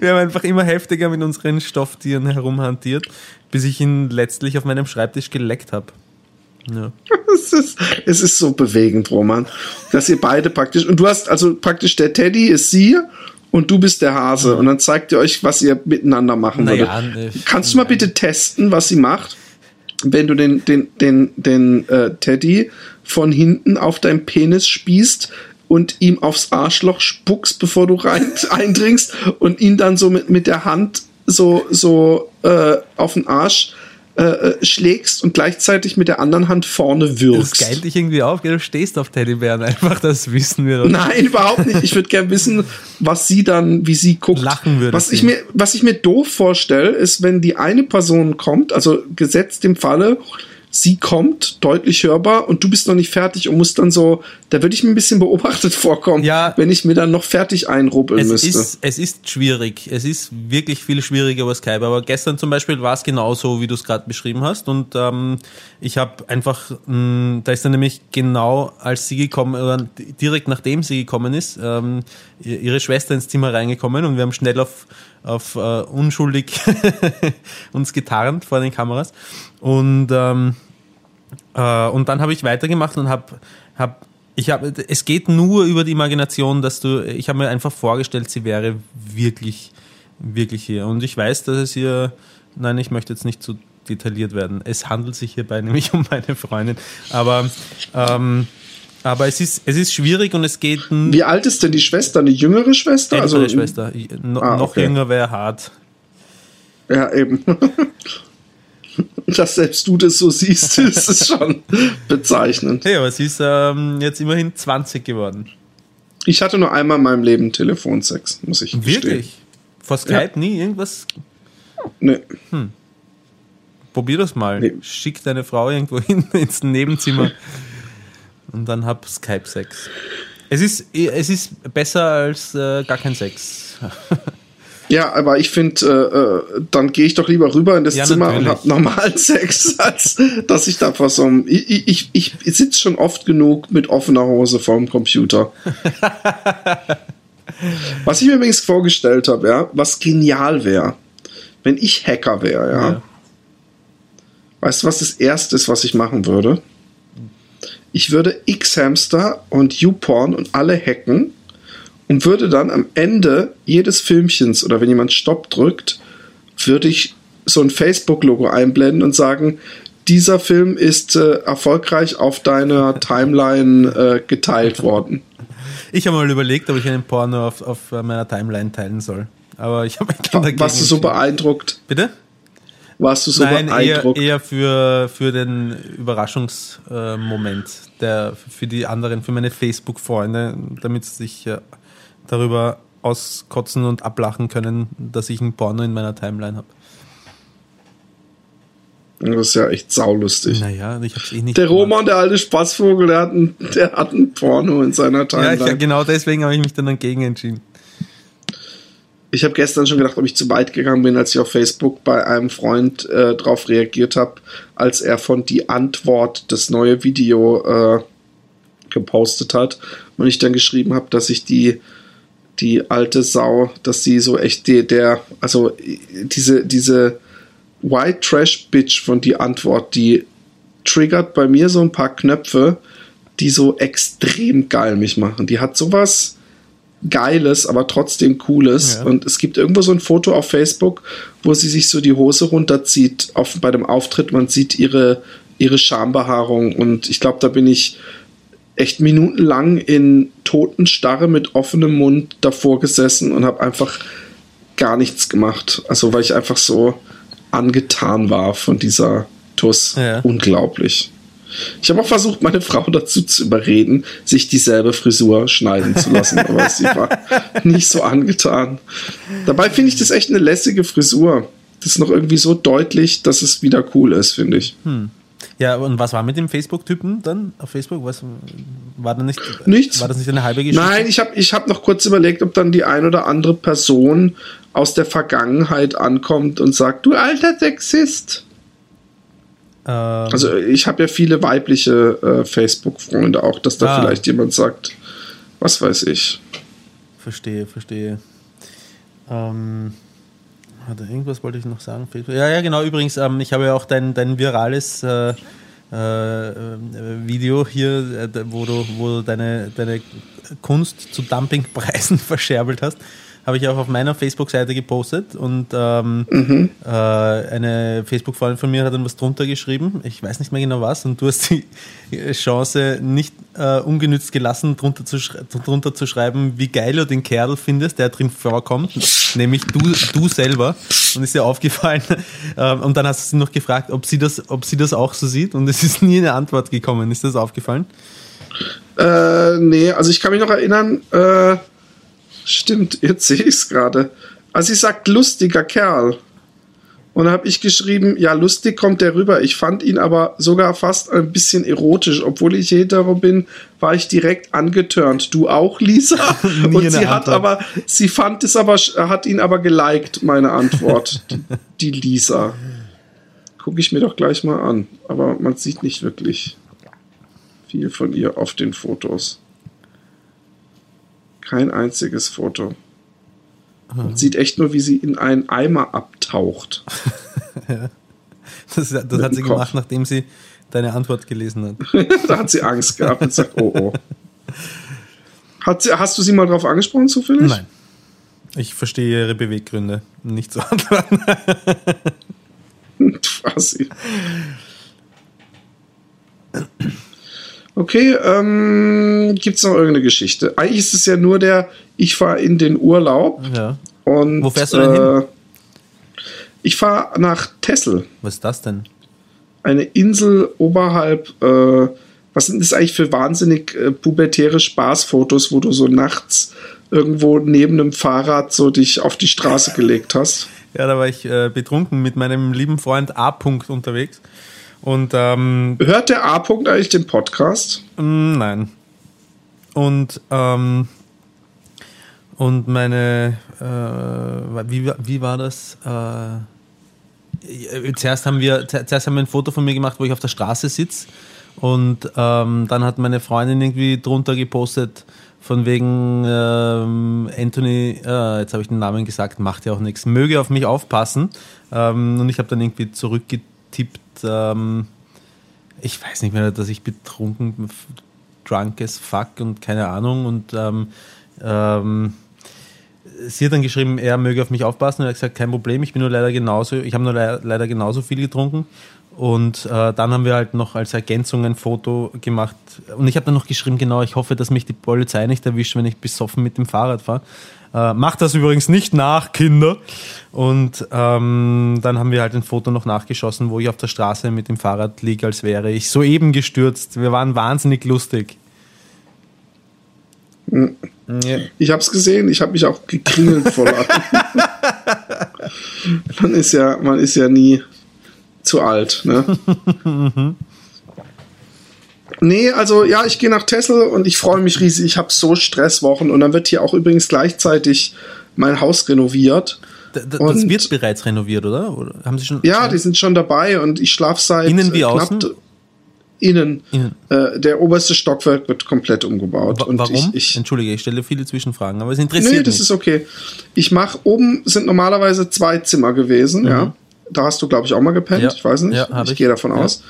wir haben einfach immer heftiger mit unseren Stofftieren herumhantiert, bis ich ihn letztlich auf meinem Schreibtisch geleckt habe. Ja. Es ist, es ist so bewegend, Roman, dass ihr beide praktisch, und du hast also praktisch der Teddy ist sie und du bist der Hase und dann zeigt ihr euch, was ihr miteinander machen Naja, würdet. ne, Kannst du mal bitte testen, was sie macht, wenn du den, den, den, den äh, Teddy von hinten auf deinen Penis spießt und ihm aufs Arschloch spuckst, bevor du rein eindringst und ihn dann so mit, mit der Hand so, so äh, auf den Arsch äh, äh, schlägst und gleichzeitig mit der anderen Hand vorne Das wirkst. geilt dich irgendwie auf, du stehst auf Teddybären einfach, das wissen wir doch. Nein, überhaupt nicht. Ich würde gerne wissen, was sie dann, wie sie guckt. Lachen würde Was ich mir, was ich mir doof vorstelle, ist, wenn die eine Person kommt, also gesetzt im Falle, sie kommt, deutlich hörbar, und du bist noch nicht fertig und musst dann so, da würde ich mir ein bisschen beobachtet vorkommen, Ja. wenn ich mir dann noch fertig einrubbeln Es müsste. ist, es ist schwierig. Es ist wirklich viel schwieriger über Skype. Aber gestern zum Beispiel war es genauso, wie du es gerade beschrieben hast. Und ähm, ich habe einfach, mh, da ist dann nämlich genau, als sie gekommen, oder direkt nachdem sie gekommen ist, ähm, ihr- ihre Schwester ins Zimmer reingekommen und wir haben schnell auf, auf äh, unschuldig uns getarnt vor den Kameras. Und ähm, äh, und dann habe ich weitergemacht und habe hab, ich habe es geht nur über die Imagination, dass du ich habe mir einfach vorgestellt, sie wäre wirklich wirklich hier und ich weiß, dass es ihr nein, ich möchte jetzt nicht zu detailliert werden. Es handelt sich hierbei nämlich um meine Freundin, aber ähm, aber es ist es ist schwierig und es geht Wie alt ist denn die Schwester? Eine jüngere Schwester? ältere also, Schwester. No, Ah, noch okay. jünger wäre hart. Ja, eben. Dass selbst du das so siehst, ist es schon bezeichnend. Hey, aber sie ist ähm, jetzt immerhin 20 geworden. Ich hatte nur einmal in meinem Leben Telefonsex, muss ich gestehen. Wirklich? Vor Skype nie irgendwas Nee. Probier das mal. Nee. Schick deine Frau irgendwo hin ins Nebenzimmer und dann hab Skype-Sex. Es ist, es ist besser als äh, gar kein Sex. Ja, aber ich finde, äh, äh, dann gehe ich doch lieber rüber in das Ja, Zimmer und natürlich. habe normalen Sex, als dass ich da vor so einem. Ich, ich, ich, ich sitze schon oft genug mit offener Hose vorm Computer. was ich mir übrigens vorgestellt habe, ja, was genial wäre, wenn ich Hacker wäre, ja. Ja. Weißt du, was das erste ist, was ich machen würde? Ich würde X-Hamster und YouPorn und alle hacken und würde dann am Ende jedes Filmchens oder wenn jemand Stopp drückt, würde ich so ein Facebook-Logo einblenden und sagen, dieser Film ist äh, erfolgreich auf deiner Timeline äh, geteilt worden. Ich habe mal überlegt, ob ich einen Porno auf, auf meiner Timeline teilen soll. Aber ich habe dagegen Warst du so beeindruckt? Bitte? Warst du so Nein, eher, beeindruckt? eher für, für den Überraschungsmoment, äh, der für die anderen, für meine Facebook-Freunde, damit sie sich äh, darüber auskotzen und ablachen können, dass ich ein Porno in meiner Timeline habe. Das ist ja echt saulustig. Naja, ich habe es eh nicht. Der gemacht. Roman, der alte Spaßvogel, der hat ein, der hat ein Porno in seiner Ja, Timeline. ich, genau deswegen habe ich mich dann dagegen entschieden. Ich habe gestern schon gedacht, ob ich zu weit gegangen bin, als ich auf Facebook bei einem Freund äh, drauf reagiert habe, als er von die Antwort das neue Video äh, gepostet hat und ich dann geschrieben habe, dass ich die die alte Sau, dass sie so echt die, der also diese diese White Trash Bitch von die Antwort, die triggert bei mir so ein paar Knöpfe, die so extrem geil mich machen. Die hat sowas Geiles, aber trotzdem Cooles. Ja. Und es gibt irgendwo so ein Foto auf Facebook, wo sie sich so die Hose runterzieht auf, bei dem Auftritt. Man sieht ihre, ihre Schambehaarung. Und ich glaube, da bin ich echt minutenlang in Totenstarre mit offenem Mund davor gesessen und habe einfach gar nichts gemacht. Also weil ich einfach so angetan war von dieser Tuss. Ja. Unglaublich. Ich habe auch versucht, meine Frau dazu zu überreden, sich dieselbe Frisur schneiden zu lassen, aber sie war nicht so angetan. Dabei finde ich das echt eine lässige Frisur. Das ist noch irgendwie so deutlich, dass es wieder cool ist, finde ich. Ja, und was war mit dem Facebook-Typen dann auf Facebook? Was, war, da nicht, Nichts. war das nicht eine halbe Geschichte? Nein, ich habe ich hab noch kurz überlegt, ob dann die ein oder andere Person aus der Vergangenheit ankommt und sagt, du alter Sexist. Ähm, Also ich habe ja viele weibliche äh, Facebook-Freunde auch, dass da Ah. vielleicht jemand sagt, was weiß ich. Verstehe, verstehe. Ähm, hatte irgendwas wollte ich noch sagen? Ja, ja, genau. Übrigens, ähm, ich habe ja auch dein, dein virales äh, äh, Video hier, äh, wo du, wo du deine, deine Kunst zu Dumpingpreisen verscherbelt hast. Habe ich auch auf meiner Facebook-Seite gepostet und ähm, äh, eine Facebook-Freundin von mir hat dann was drunter geschrieben. Ich weiß nicht mehr genau was und du hast die Chance nicht äh, ungenützt gelassen, drunter zu, drunter zu schreiben, wie geil du den Kerl findest, der drin vorkommt, nämlich du, du selber. Und ist dir aufgefallen. ähm, und dann hast du sie noch gefragt, ob sie, das, ob sie das auch so sieht und es ist nie eine Antwort gekommen. Ist das aufgefallen? Äh, nee, also ich kann mich noch erinnern, äh, stimmt, jetzt sehe ich es gerade. Also sie sagt lustiger Kerl. Und dann habe ich geschrieben, ja, lustig kommt der rüber. Ich fand ihn aber sogar fast ein bisschen erotisch. Obwohl ich hetero bin, war ich direkt angetörnt. Du auch, Lisa? Und sie hat aber, sie fand es aber, hat ihn aber geliked, meine Antwort. die, die Lisa. Gucke ich mir doch gleich mal an. Aber man sieht nicht wirklich viel von ihr auf den Fotos. Kein einziges Foto. Man sieht echt nur, wie sie in einen Eimer abtaucht. Das, das Mit hat sie Kopf. gemacht, nachdem sie deine Antwort gelesen hat. da hat sie Angst gehabt und sagt, oh oh. Hat sie, hast du sie mal drauf angesprochen zufällig? Nein. Ich verstehe ihre Beweggründe nicht zu antworten. Quasi. Okay, ähm, gibt es noch irgendeine Geschichte? Eigentlich ist es ja nur der, ich fahre in den Urlaub Ja. und Wo fährst du denn hin? äh, ich fahre nach Tessel. Was ist das denn? eine Insel oberhalb, äh, was sind das eigentlich für wahnsinnig äh, pubertäre Spaßfotos, wo du so nachts irgendwo neben einem Fahrrad so dich auf die Straße gelegt hast? Ja, da war ich äh, betrunken mit meinem lieben Freund A. -Punkt unterwegs. Und ähm, Hört der A-Punkt eigentlich den Podcast? Mm, Nein. Und, ähm, und meine, äh, wie, wie war das? Äh, zuerst, haben wir, zu- zuerst haben wir ein Foto von mir gemacht, wo ich auf der Straße sitze. Und ähm, dann hat meine Freundin irgendwie drunter gepostet, von wegen ähm, Anthony, äh, jetzt habe ich den Namen gesagt, macht ja auch nichts, möge auf mich aufpassen. Ähm, und ich habe dann irgendwie zurückgetippt, ähm, ich weiß nicht mehr, dass ich betrunken, drunk as fuck und keine Ahnung. Und ähm, ähm, sie hat dann geschrieben, er möge auf mich aufpassen. Und er hat gesagt, kein Problem, ich bin nur leider genauso, ich habe nur le leider genauso viel getrunken. Und äh, dann haben wir halt noch als Ergänzung ein Foto gemacht. Und ich habe dann noch geschrieben, genau, ich hoffe, dass mich die Polizei nicht erwischt, wenn ich besoffen mit dem Fahrrad fahre. Äh, macht das übrigens nicht nach, Kinder. Und ähm, dann haben wir halt ein Foto noch nachgeschossen, wo ich auf der Straße mit dem Fahrrad liege, als wäre ich soeben gestürzt. Wir waren wahnsinnig lustig. Ja. Ich habe es gesehen, ich habe mich auch gekringelt vor Lachen. man ist ja, man ist ja nie zu alt, ne? Nee, also ja, ich gehe nach Tessel und ich freue mich riesig. Ich habe so Stresswochen und dann wird hier auch übrigens gleichzeitig mein Haus renoviert. D- Das Und- wird bereits renoviert, oder? oder haben Sie schon? Ja, die sind schon dabei und ich schlafe seit Innen wie außen? Innen. Innen. Äh, der oberste Stockwerk wird komplett umgebaut. Wa- und Warum? Ich, ich, Entschuldige, ich stelle viele Zwischenfragen, aber es interessiert nee, das mich. ist okay. Ich mache oben sind normalerweise zwei Zimmer gewesen, ja. Da hast du, glaube ich, auch mal gepennt. Ja. Ich weiß nicht. Ja, ich ich. gehe davon Ja. aus.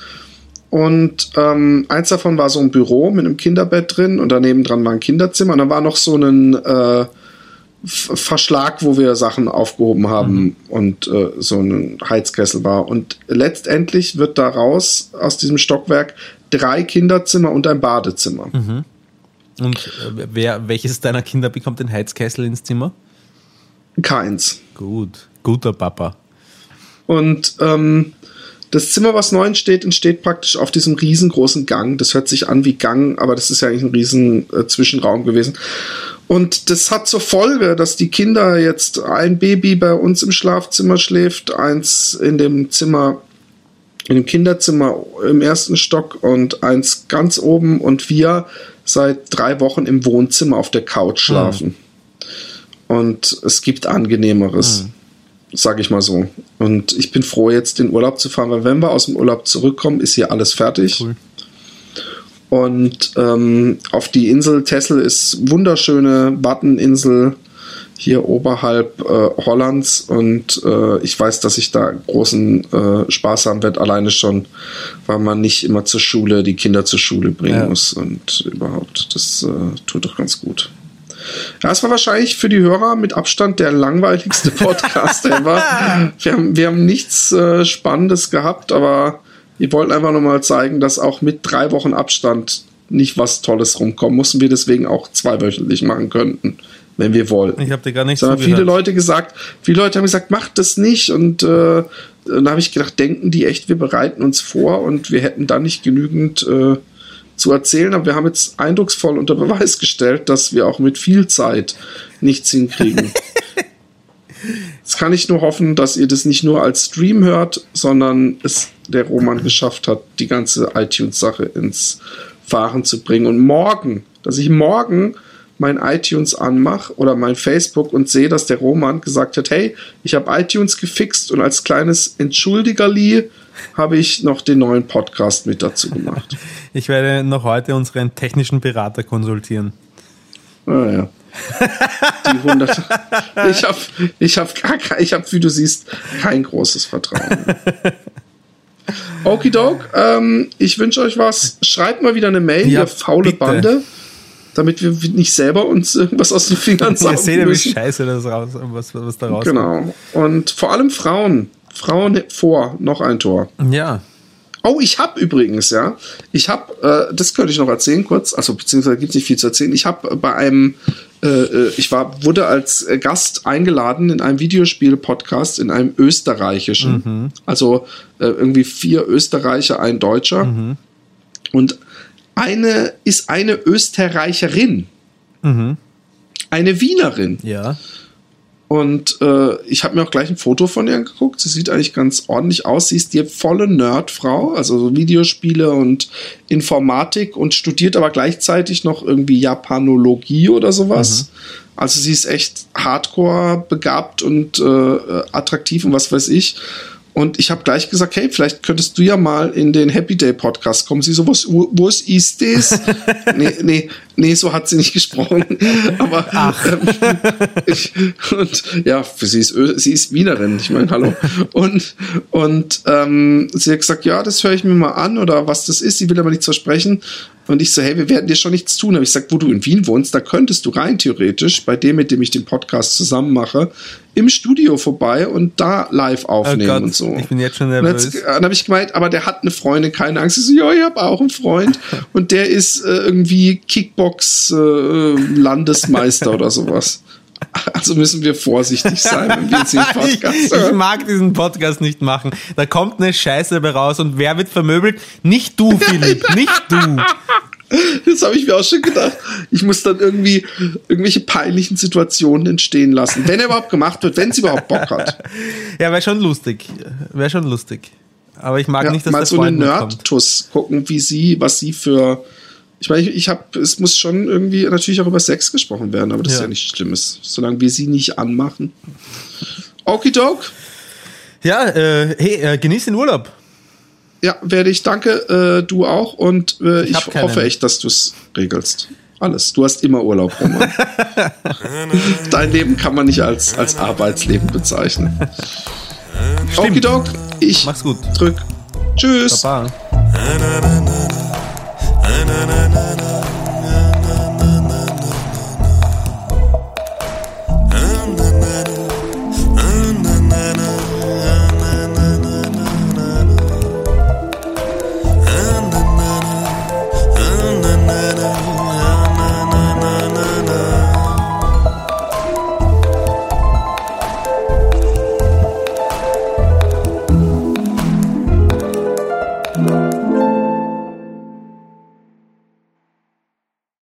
Und ähm, eins davon war so ein Büro mit einem Kinderbett drin und daneben dran war ein Kinderzimmer. Und da war noch so ein äh, Verschlag, wo wir Sachen aufgehoben haben und äh, so ein Heizkessel war. Und letztendlich wird daraus aus diesem Stockwerk drei Kinderzimmer und ein Badezimmer. Und äh, wer, welches deiner Kinder bekommt den Heizkessel ins Zimmer? Keins. Gut, guter Papa. Und ähm, das Zimmer, was neu entsteht, entsteht praktisch auf diesem riesengroßen Gang. Das hört sich an wie Gang, aber das ist ja eigentlich ein riesen äh, Zwischenraum gewesen. Und das hat zur Folge, dass die Kinder jetzt ein Baby bei uns im Schlafzimmer schläft, eins in dem Zimmer, in dem Kinderzimmer im ersten Stock und eins ganz oben und wir seit drei Wochen im Wohnzimmer auf der Couch schlafen. Und es gibt angenehmeres sage ich mal so. Und ich bin froh, jetzt in Urlaub zu fahren, weil wenn wir aus dem Urlaub zurückkommen, ist hier alles fertig. Cool. Und ähm, auf die Insel Texel ist wunderschöne Watteninsel hier oberhalb äh, Hollands und äh, ich weiß, dass ich da großen äh, Spaß haben werde, alleine schon, weil man nicht immer zur Schule, die Kinder zur Schule bringen Ja. muss und überhaupt, das äh, tut doch ganz gut. Ja, es war wahrscheinlich für die Hörer mit Abstand der langweiligste Podcast ever. Wir haben, wir haben nichts äh, Spannendes gehabt, aber wir wollten einfach nochmal zeigen, dass auch mit drei Wochen Abstand nicht was Tolles rumkommen muss und wir deswegen auch zweiwöchentlich machen könnten, wenn wir wollten. Ich habe dir gar nicht Da haben zugehört. viele Leute gesagt, viele Leute haben gesagt, macht das nicht. Und äh, dann habe ich gedacht, denken die echt, wir bereiten uns vor und wir hätten dann nicht genügend äh, zu erzählen. Aber wir haben jetzt eindrucksvoll unter Beweis gestellt, dass wir auch mit viel Zeit nichts hinkriegen. Jetzt kann ich nur hoffen, dass ihr das nicht nur als Stream hört, sondern es der Roman geschafft hat, die ganze iTunes-Sache ins Fahren zu bringen. Und morgen, dass ich morgen mein iTunes anmache oder mein Facebook und sehe, dass der Roman gesagt hat, hey, ich habe iTunes gefixt und als kleines Entschuldigerli habe ich noch den neuen Podcast mit dazu gemacht. Ich werde noch heute unseren technischen Berater konsultieren. Ah, ja. Die 100. Ich habe, ich habe, ich habe, wie du siehst, kein großes Vertrauen. Okidok, ähm, ich wünsche euch was. Schreibt mal wieder eine Mail, Ja, ihr faule bitte. Bande, damit wir nicht selber uns irgendwas aus den Fingern Ihr saugen seht ja, wie scheiße das raus, was, was da rauskommt. Genau. Und vor allem Frauen. Frauen vor, noch ein Tor. Ja. Oh, ich habe übrigens, ja, ich habe, äh, das könnte ich noch erzählen kurz, also beziehungsweise gibt es nicht viel zu erzählen. Ich habe bei einem, äh, äh, ich war, wurde als äh, Gast eingeladen in einem Videospiel-Podcast in einem österreichischen, also äh, irgendwie vier Österreicher, ein Deutscher und eine ist eine Österreicherin, eine Wienerin. Ja. Und äh, ich habe mir auch gleich ein Foto von ihr angeguckt. Sie sieht eigentlich ganz ordentlich aus. Sie ist die volle Nerdfrau, also so Videospiele und Informatik und studiert aber gleichzeitig noch irgendwie Japanologie oder sowas. Also sie ist echt hardcore begabt und äh, attraktiv und was weiß ich. Und ich habe gleich gesagt, hey, vielleicht könntest du ja mal in den Happy Day Podcast kommen. Sie so, was, wo, was ist das? nee, nee, nee, so hat sie nicht gesprochen. Aber ähm, ich, und ja, sie ist, sie ist Wienerin, ich meine, hallo. Und, und ähm, sie hat gesagt, ja, das höre ich mir mal an oder was das ist. Sie will aber nichts versprechen. Und ich so, hey, wir werden dir schon nichts tun. Aber ich sag, wo du in Wien wohnst, da könntest du rein theoretisch bei dem, mit dem ich den Podcast zusammen mache, im Studio vorbei und da live aufnehmen Oh Gott, und so. ich bin jetzt schon Und nervös. jetzt- Dann habe ich gemeint, aber der hat eine Freundin, keine Angst. Ich so, ja, ich habe auch einen Freund und der ist äh, irgendwie Kickbox-Landesmeister oder sowas. Also müssen wir vorsichtig sein, wenn wir jetzt ich, Podcast ich hören. mag diesen Podcast nicht machen. Da kommt eine Scheiße dabei raus und wer wird vermöbelt? Nicht du, Philipp, nicht du. Das habe ich mir auch schon gedacht. Ich muss dann irgendwie irgendwelche peinlichen Situationen entstehen lassen. Wenn er überhaupt gemacht wird, wenn sie überhaupt Bock hat. Ja, wäre schon lustig. Wäre schon lustig. Aber ich mag Ja, nicht, dass mal der so eine. Nerd-Tuss gucken, wie sie, was sie für. Ich meine, ich, ich habe, es muss schon irgendwie natürlich auch über Sex gesprochen werden, aber das ist Ja. ja nichts Schlimmes, solange wir sie nicht anmachen. Okidok. Ja, äh, hey, äh, genieß den Urlaub. Ja, werde ich. Danke, äh, du auch. Und äh, ich, keinen. hoffe echt, dass du es regelst. Alles. Du hast immer Urlaub, Roman. Dein Leben kann man nicht als, als Arbeitsleben bezeichnen. Okidok, ich Mach's gut. drück. Tschüss. Baba. Na na na na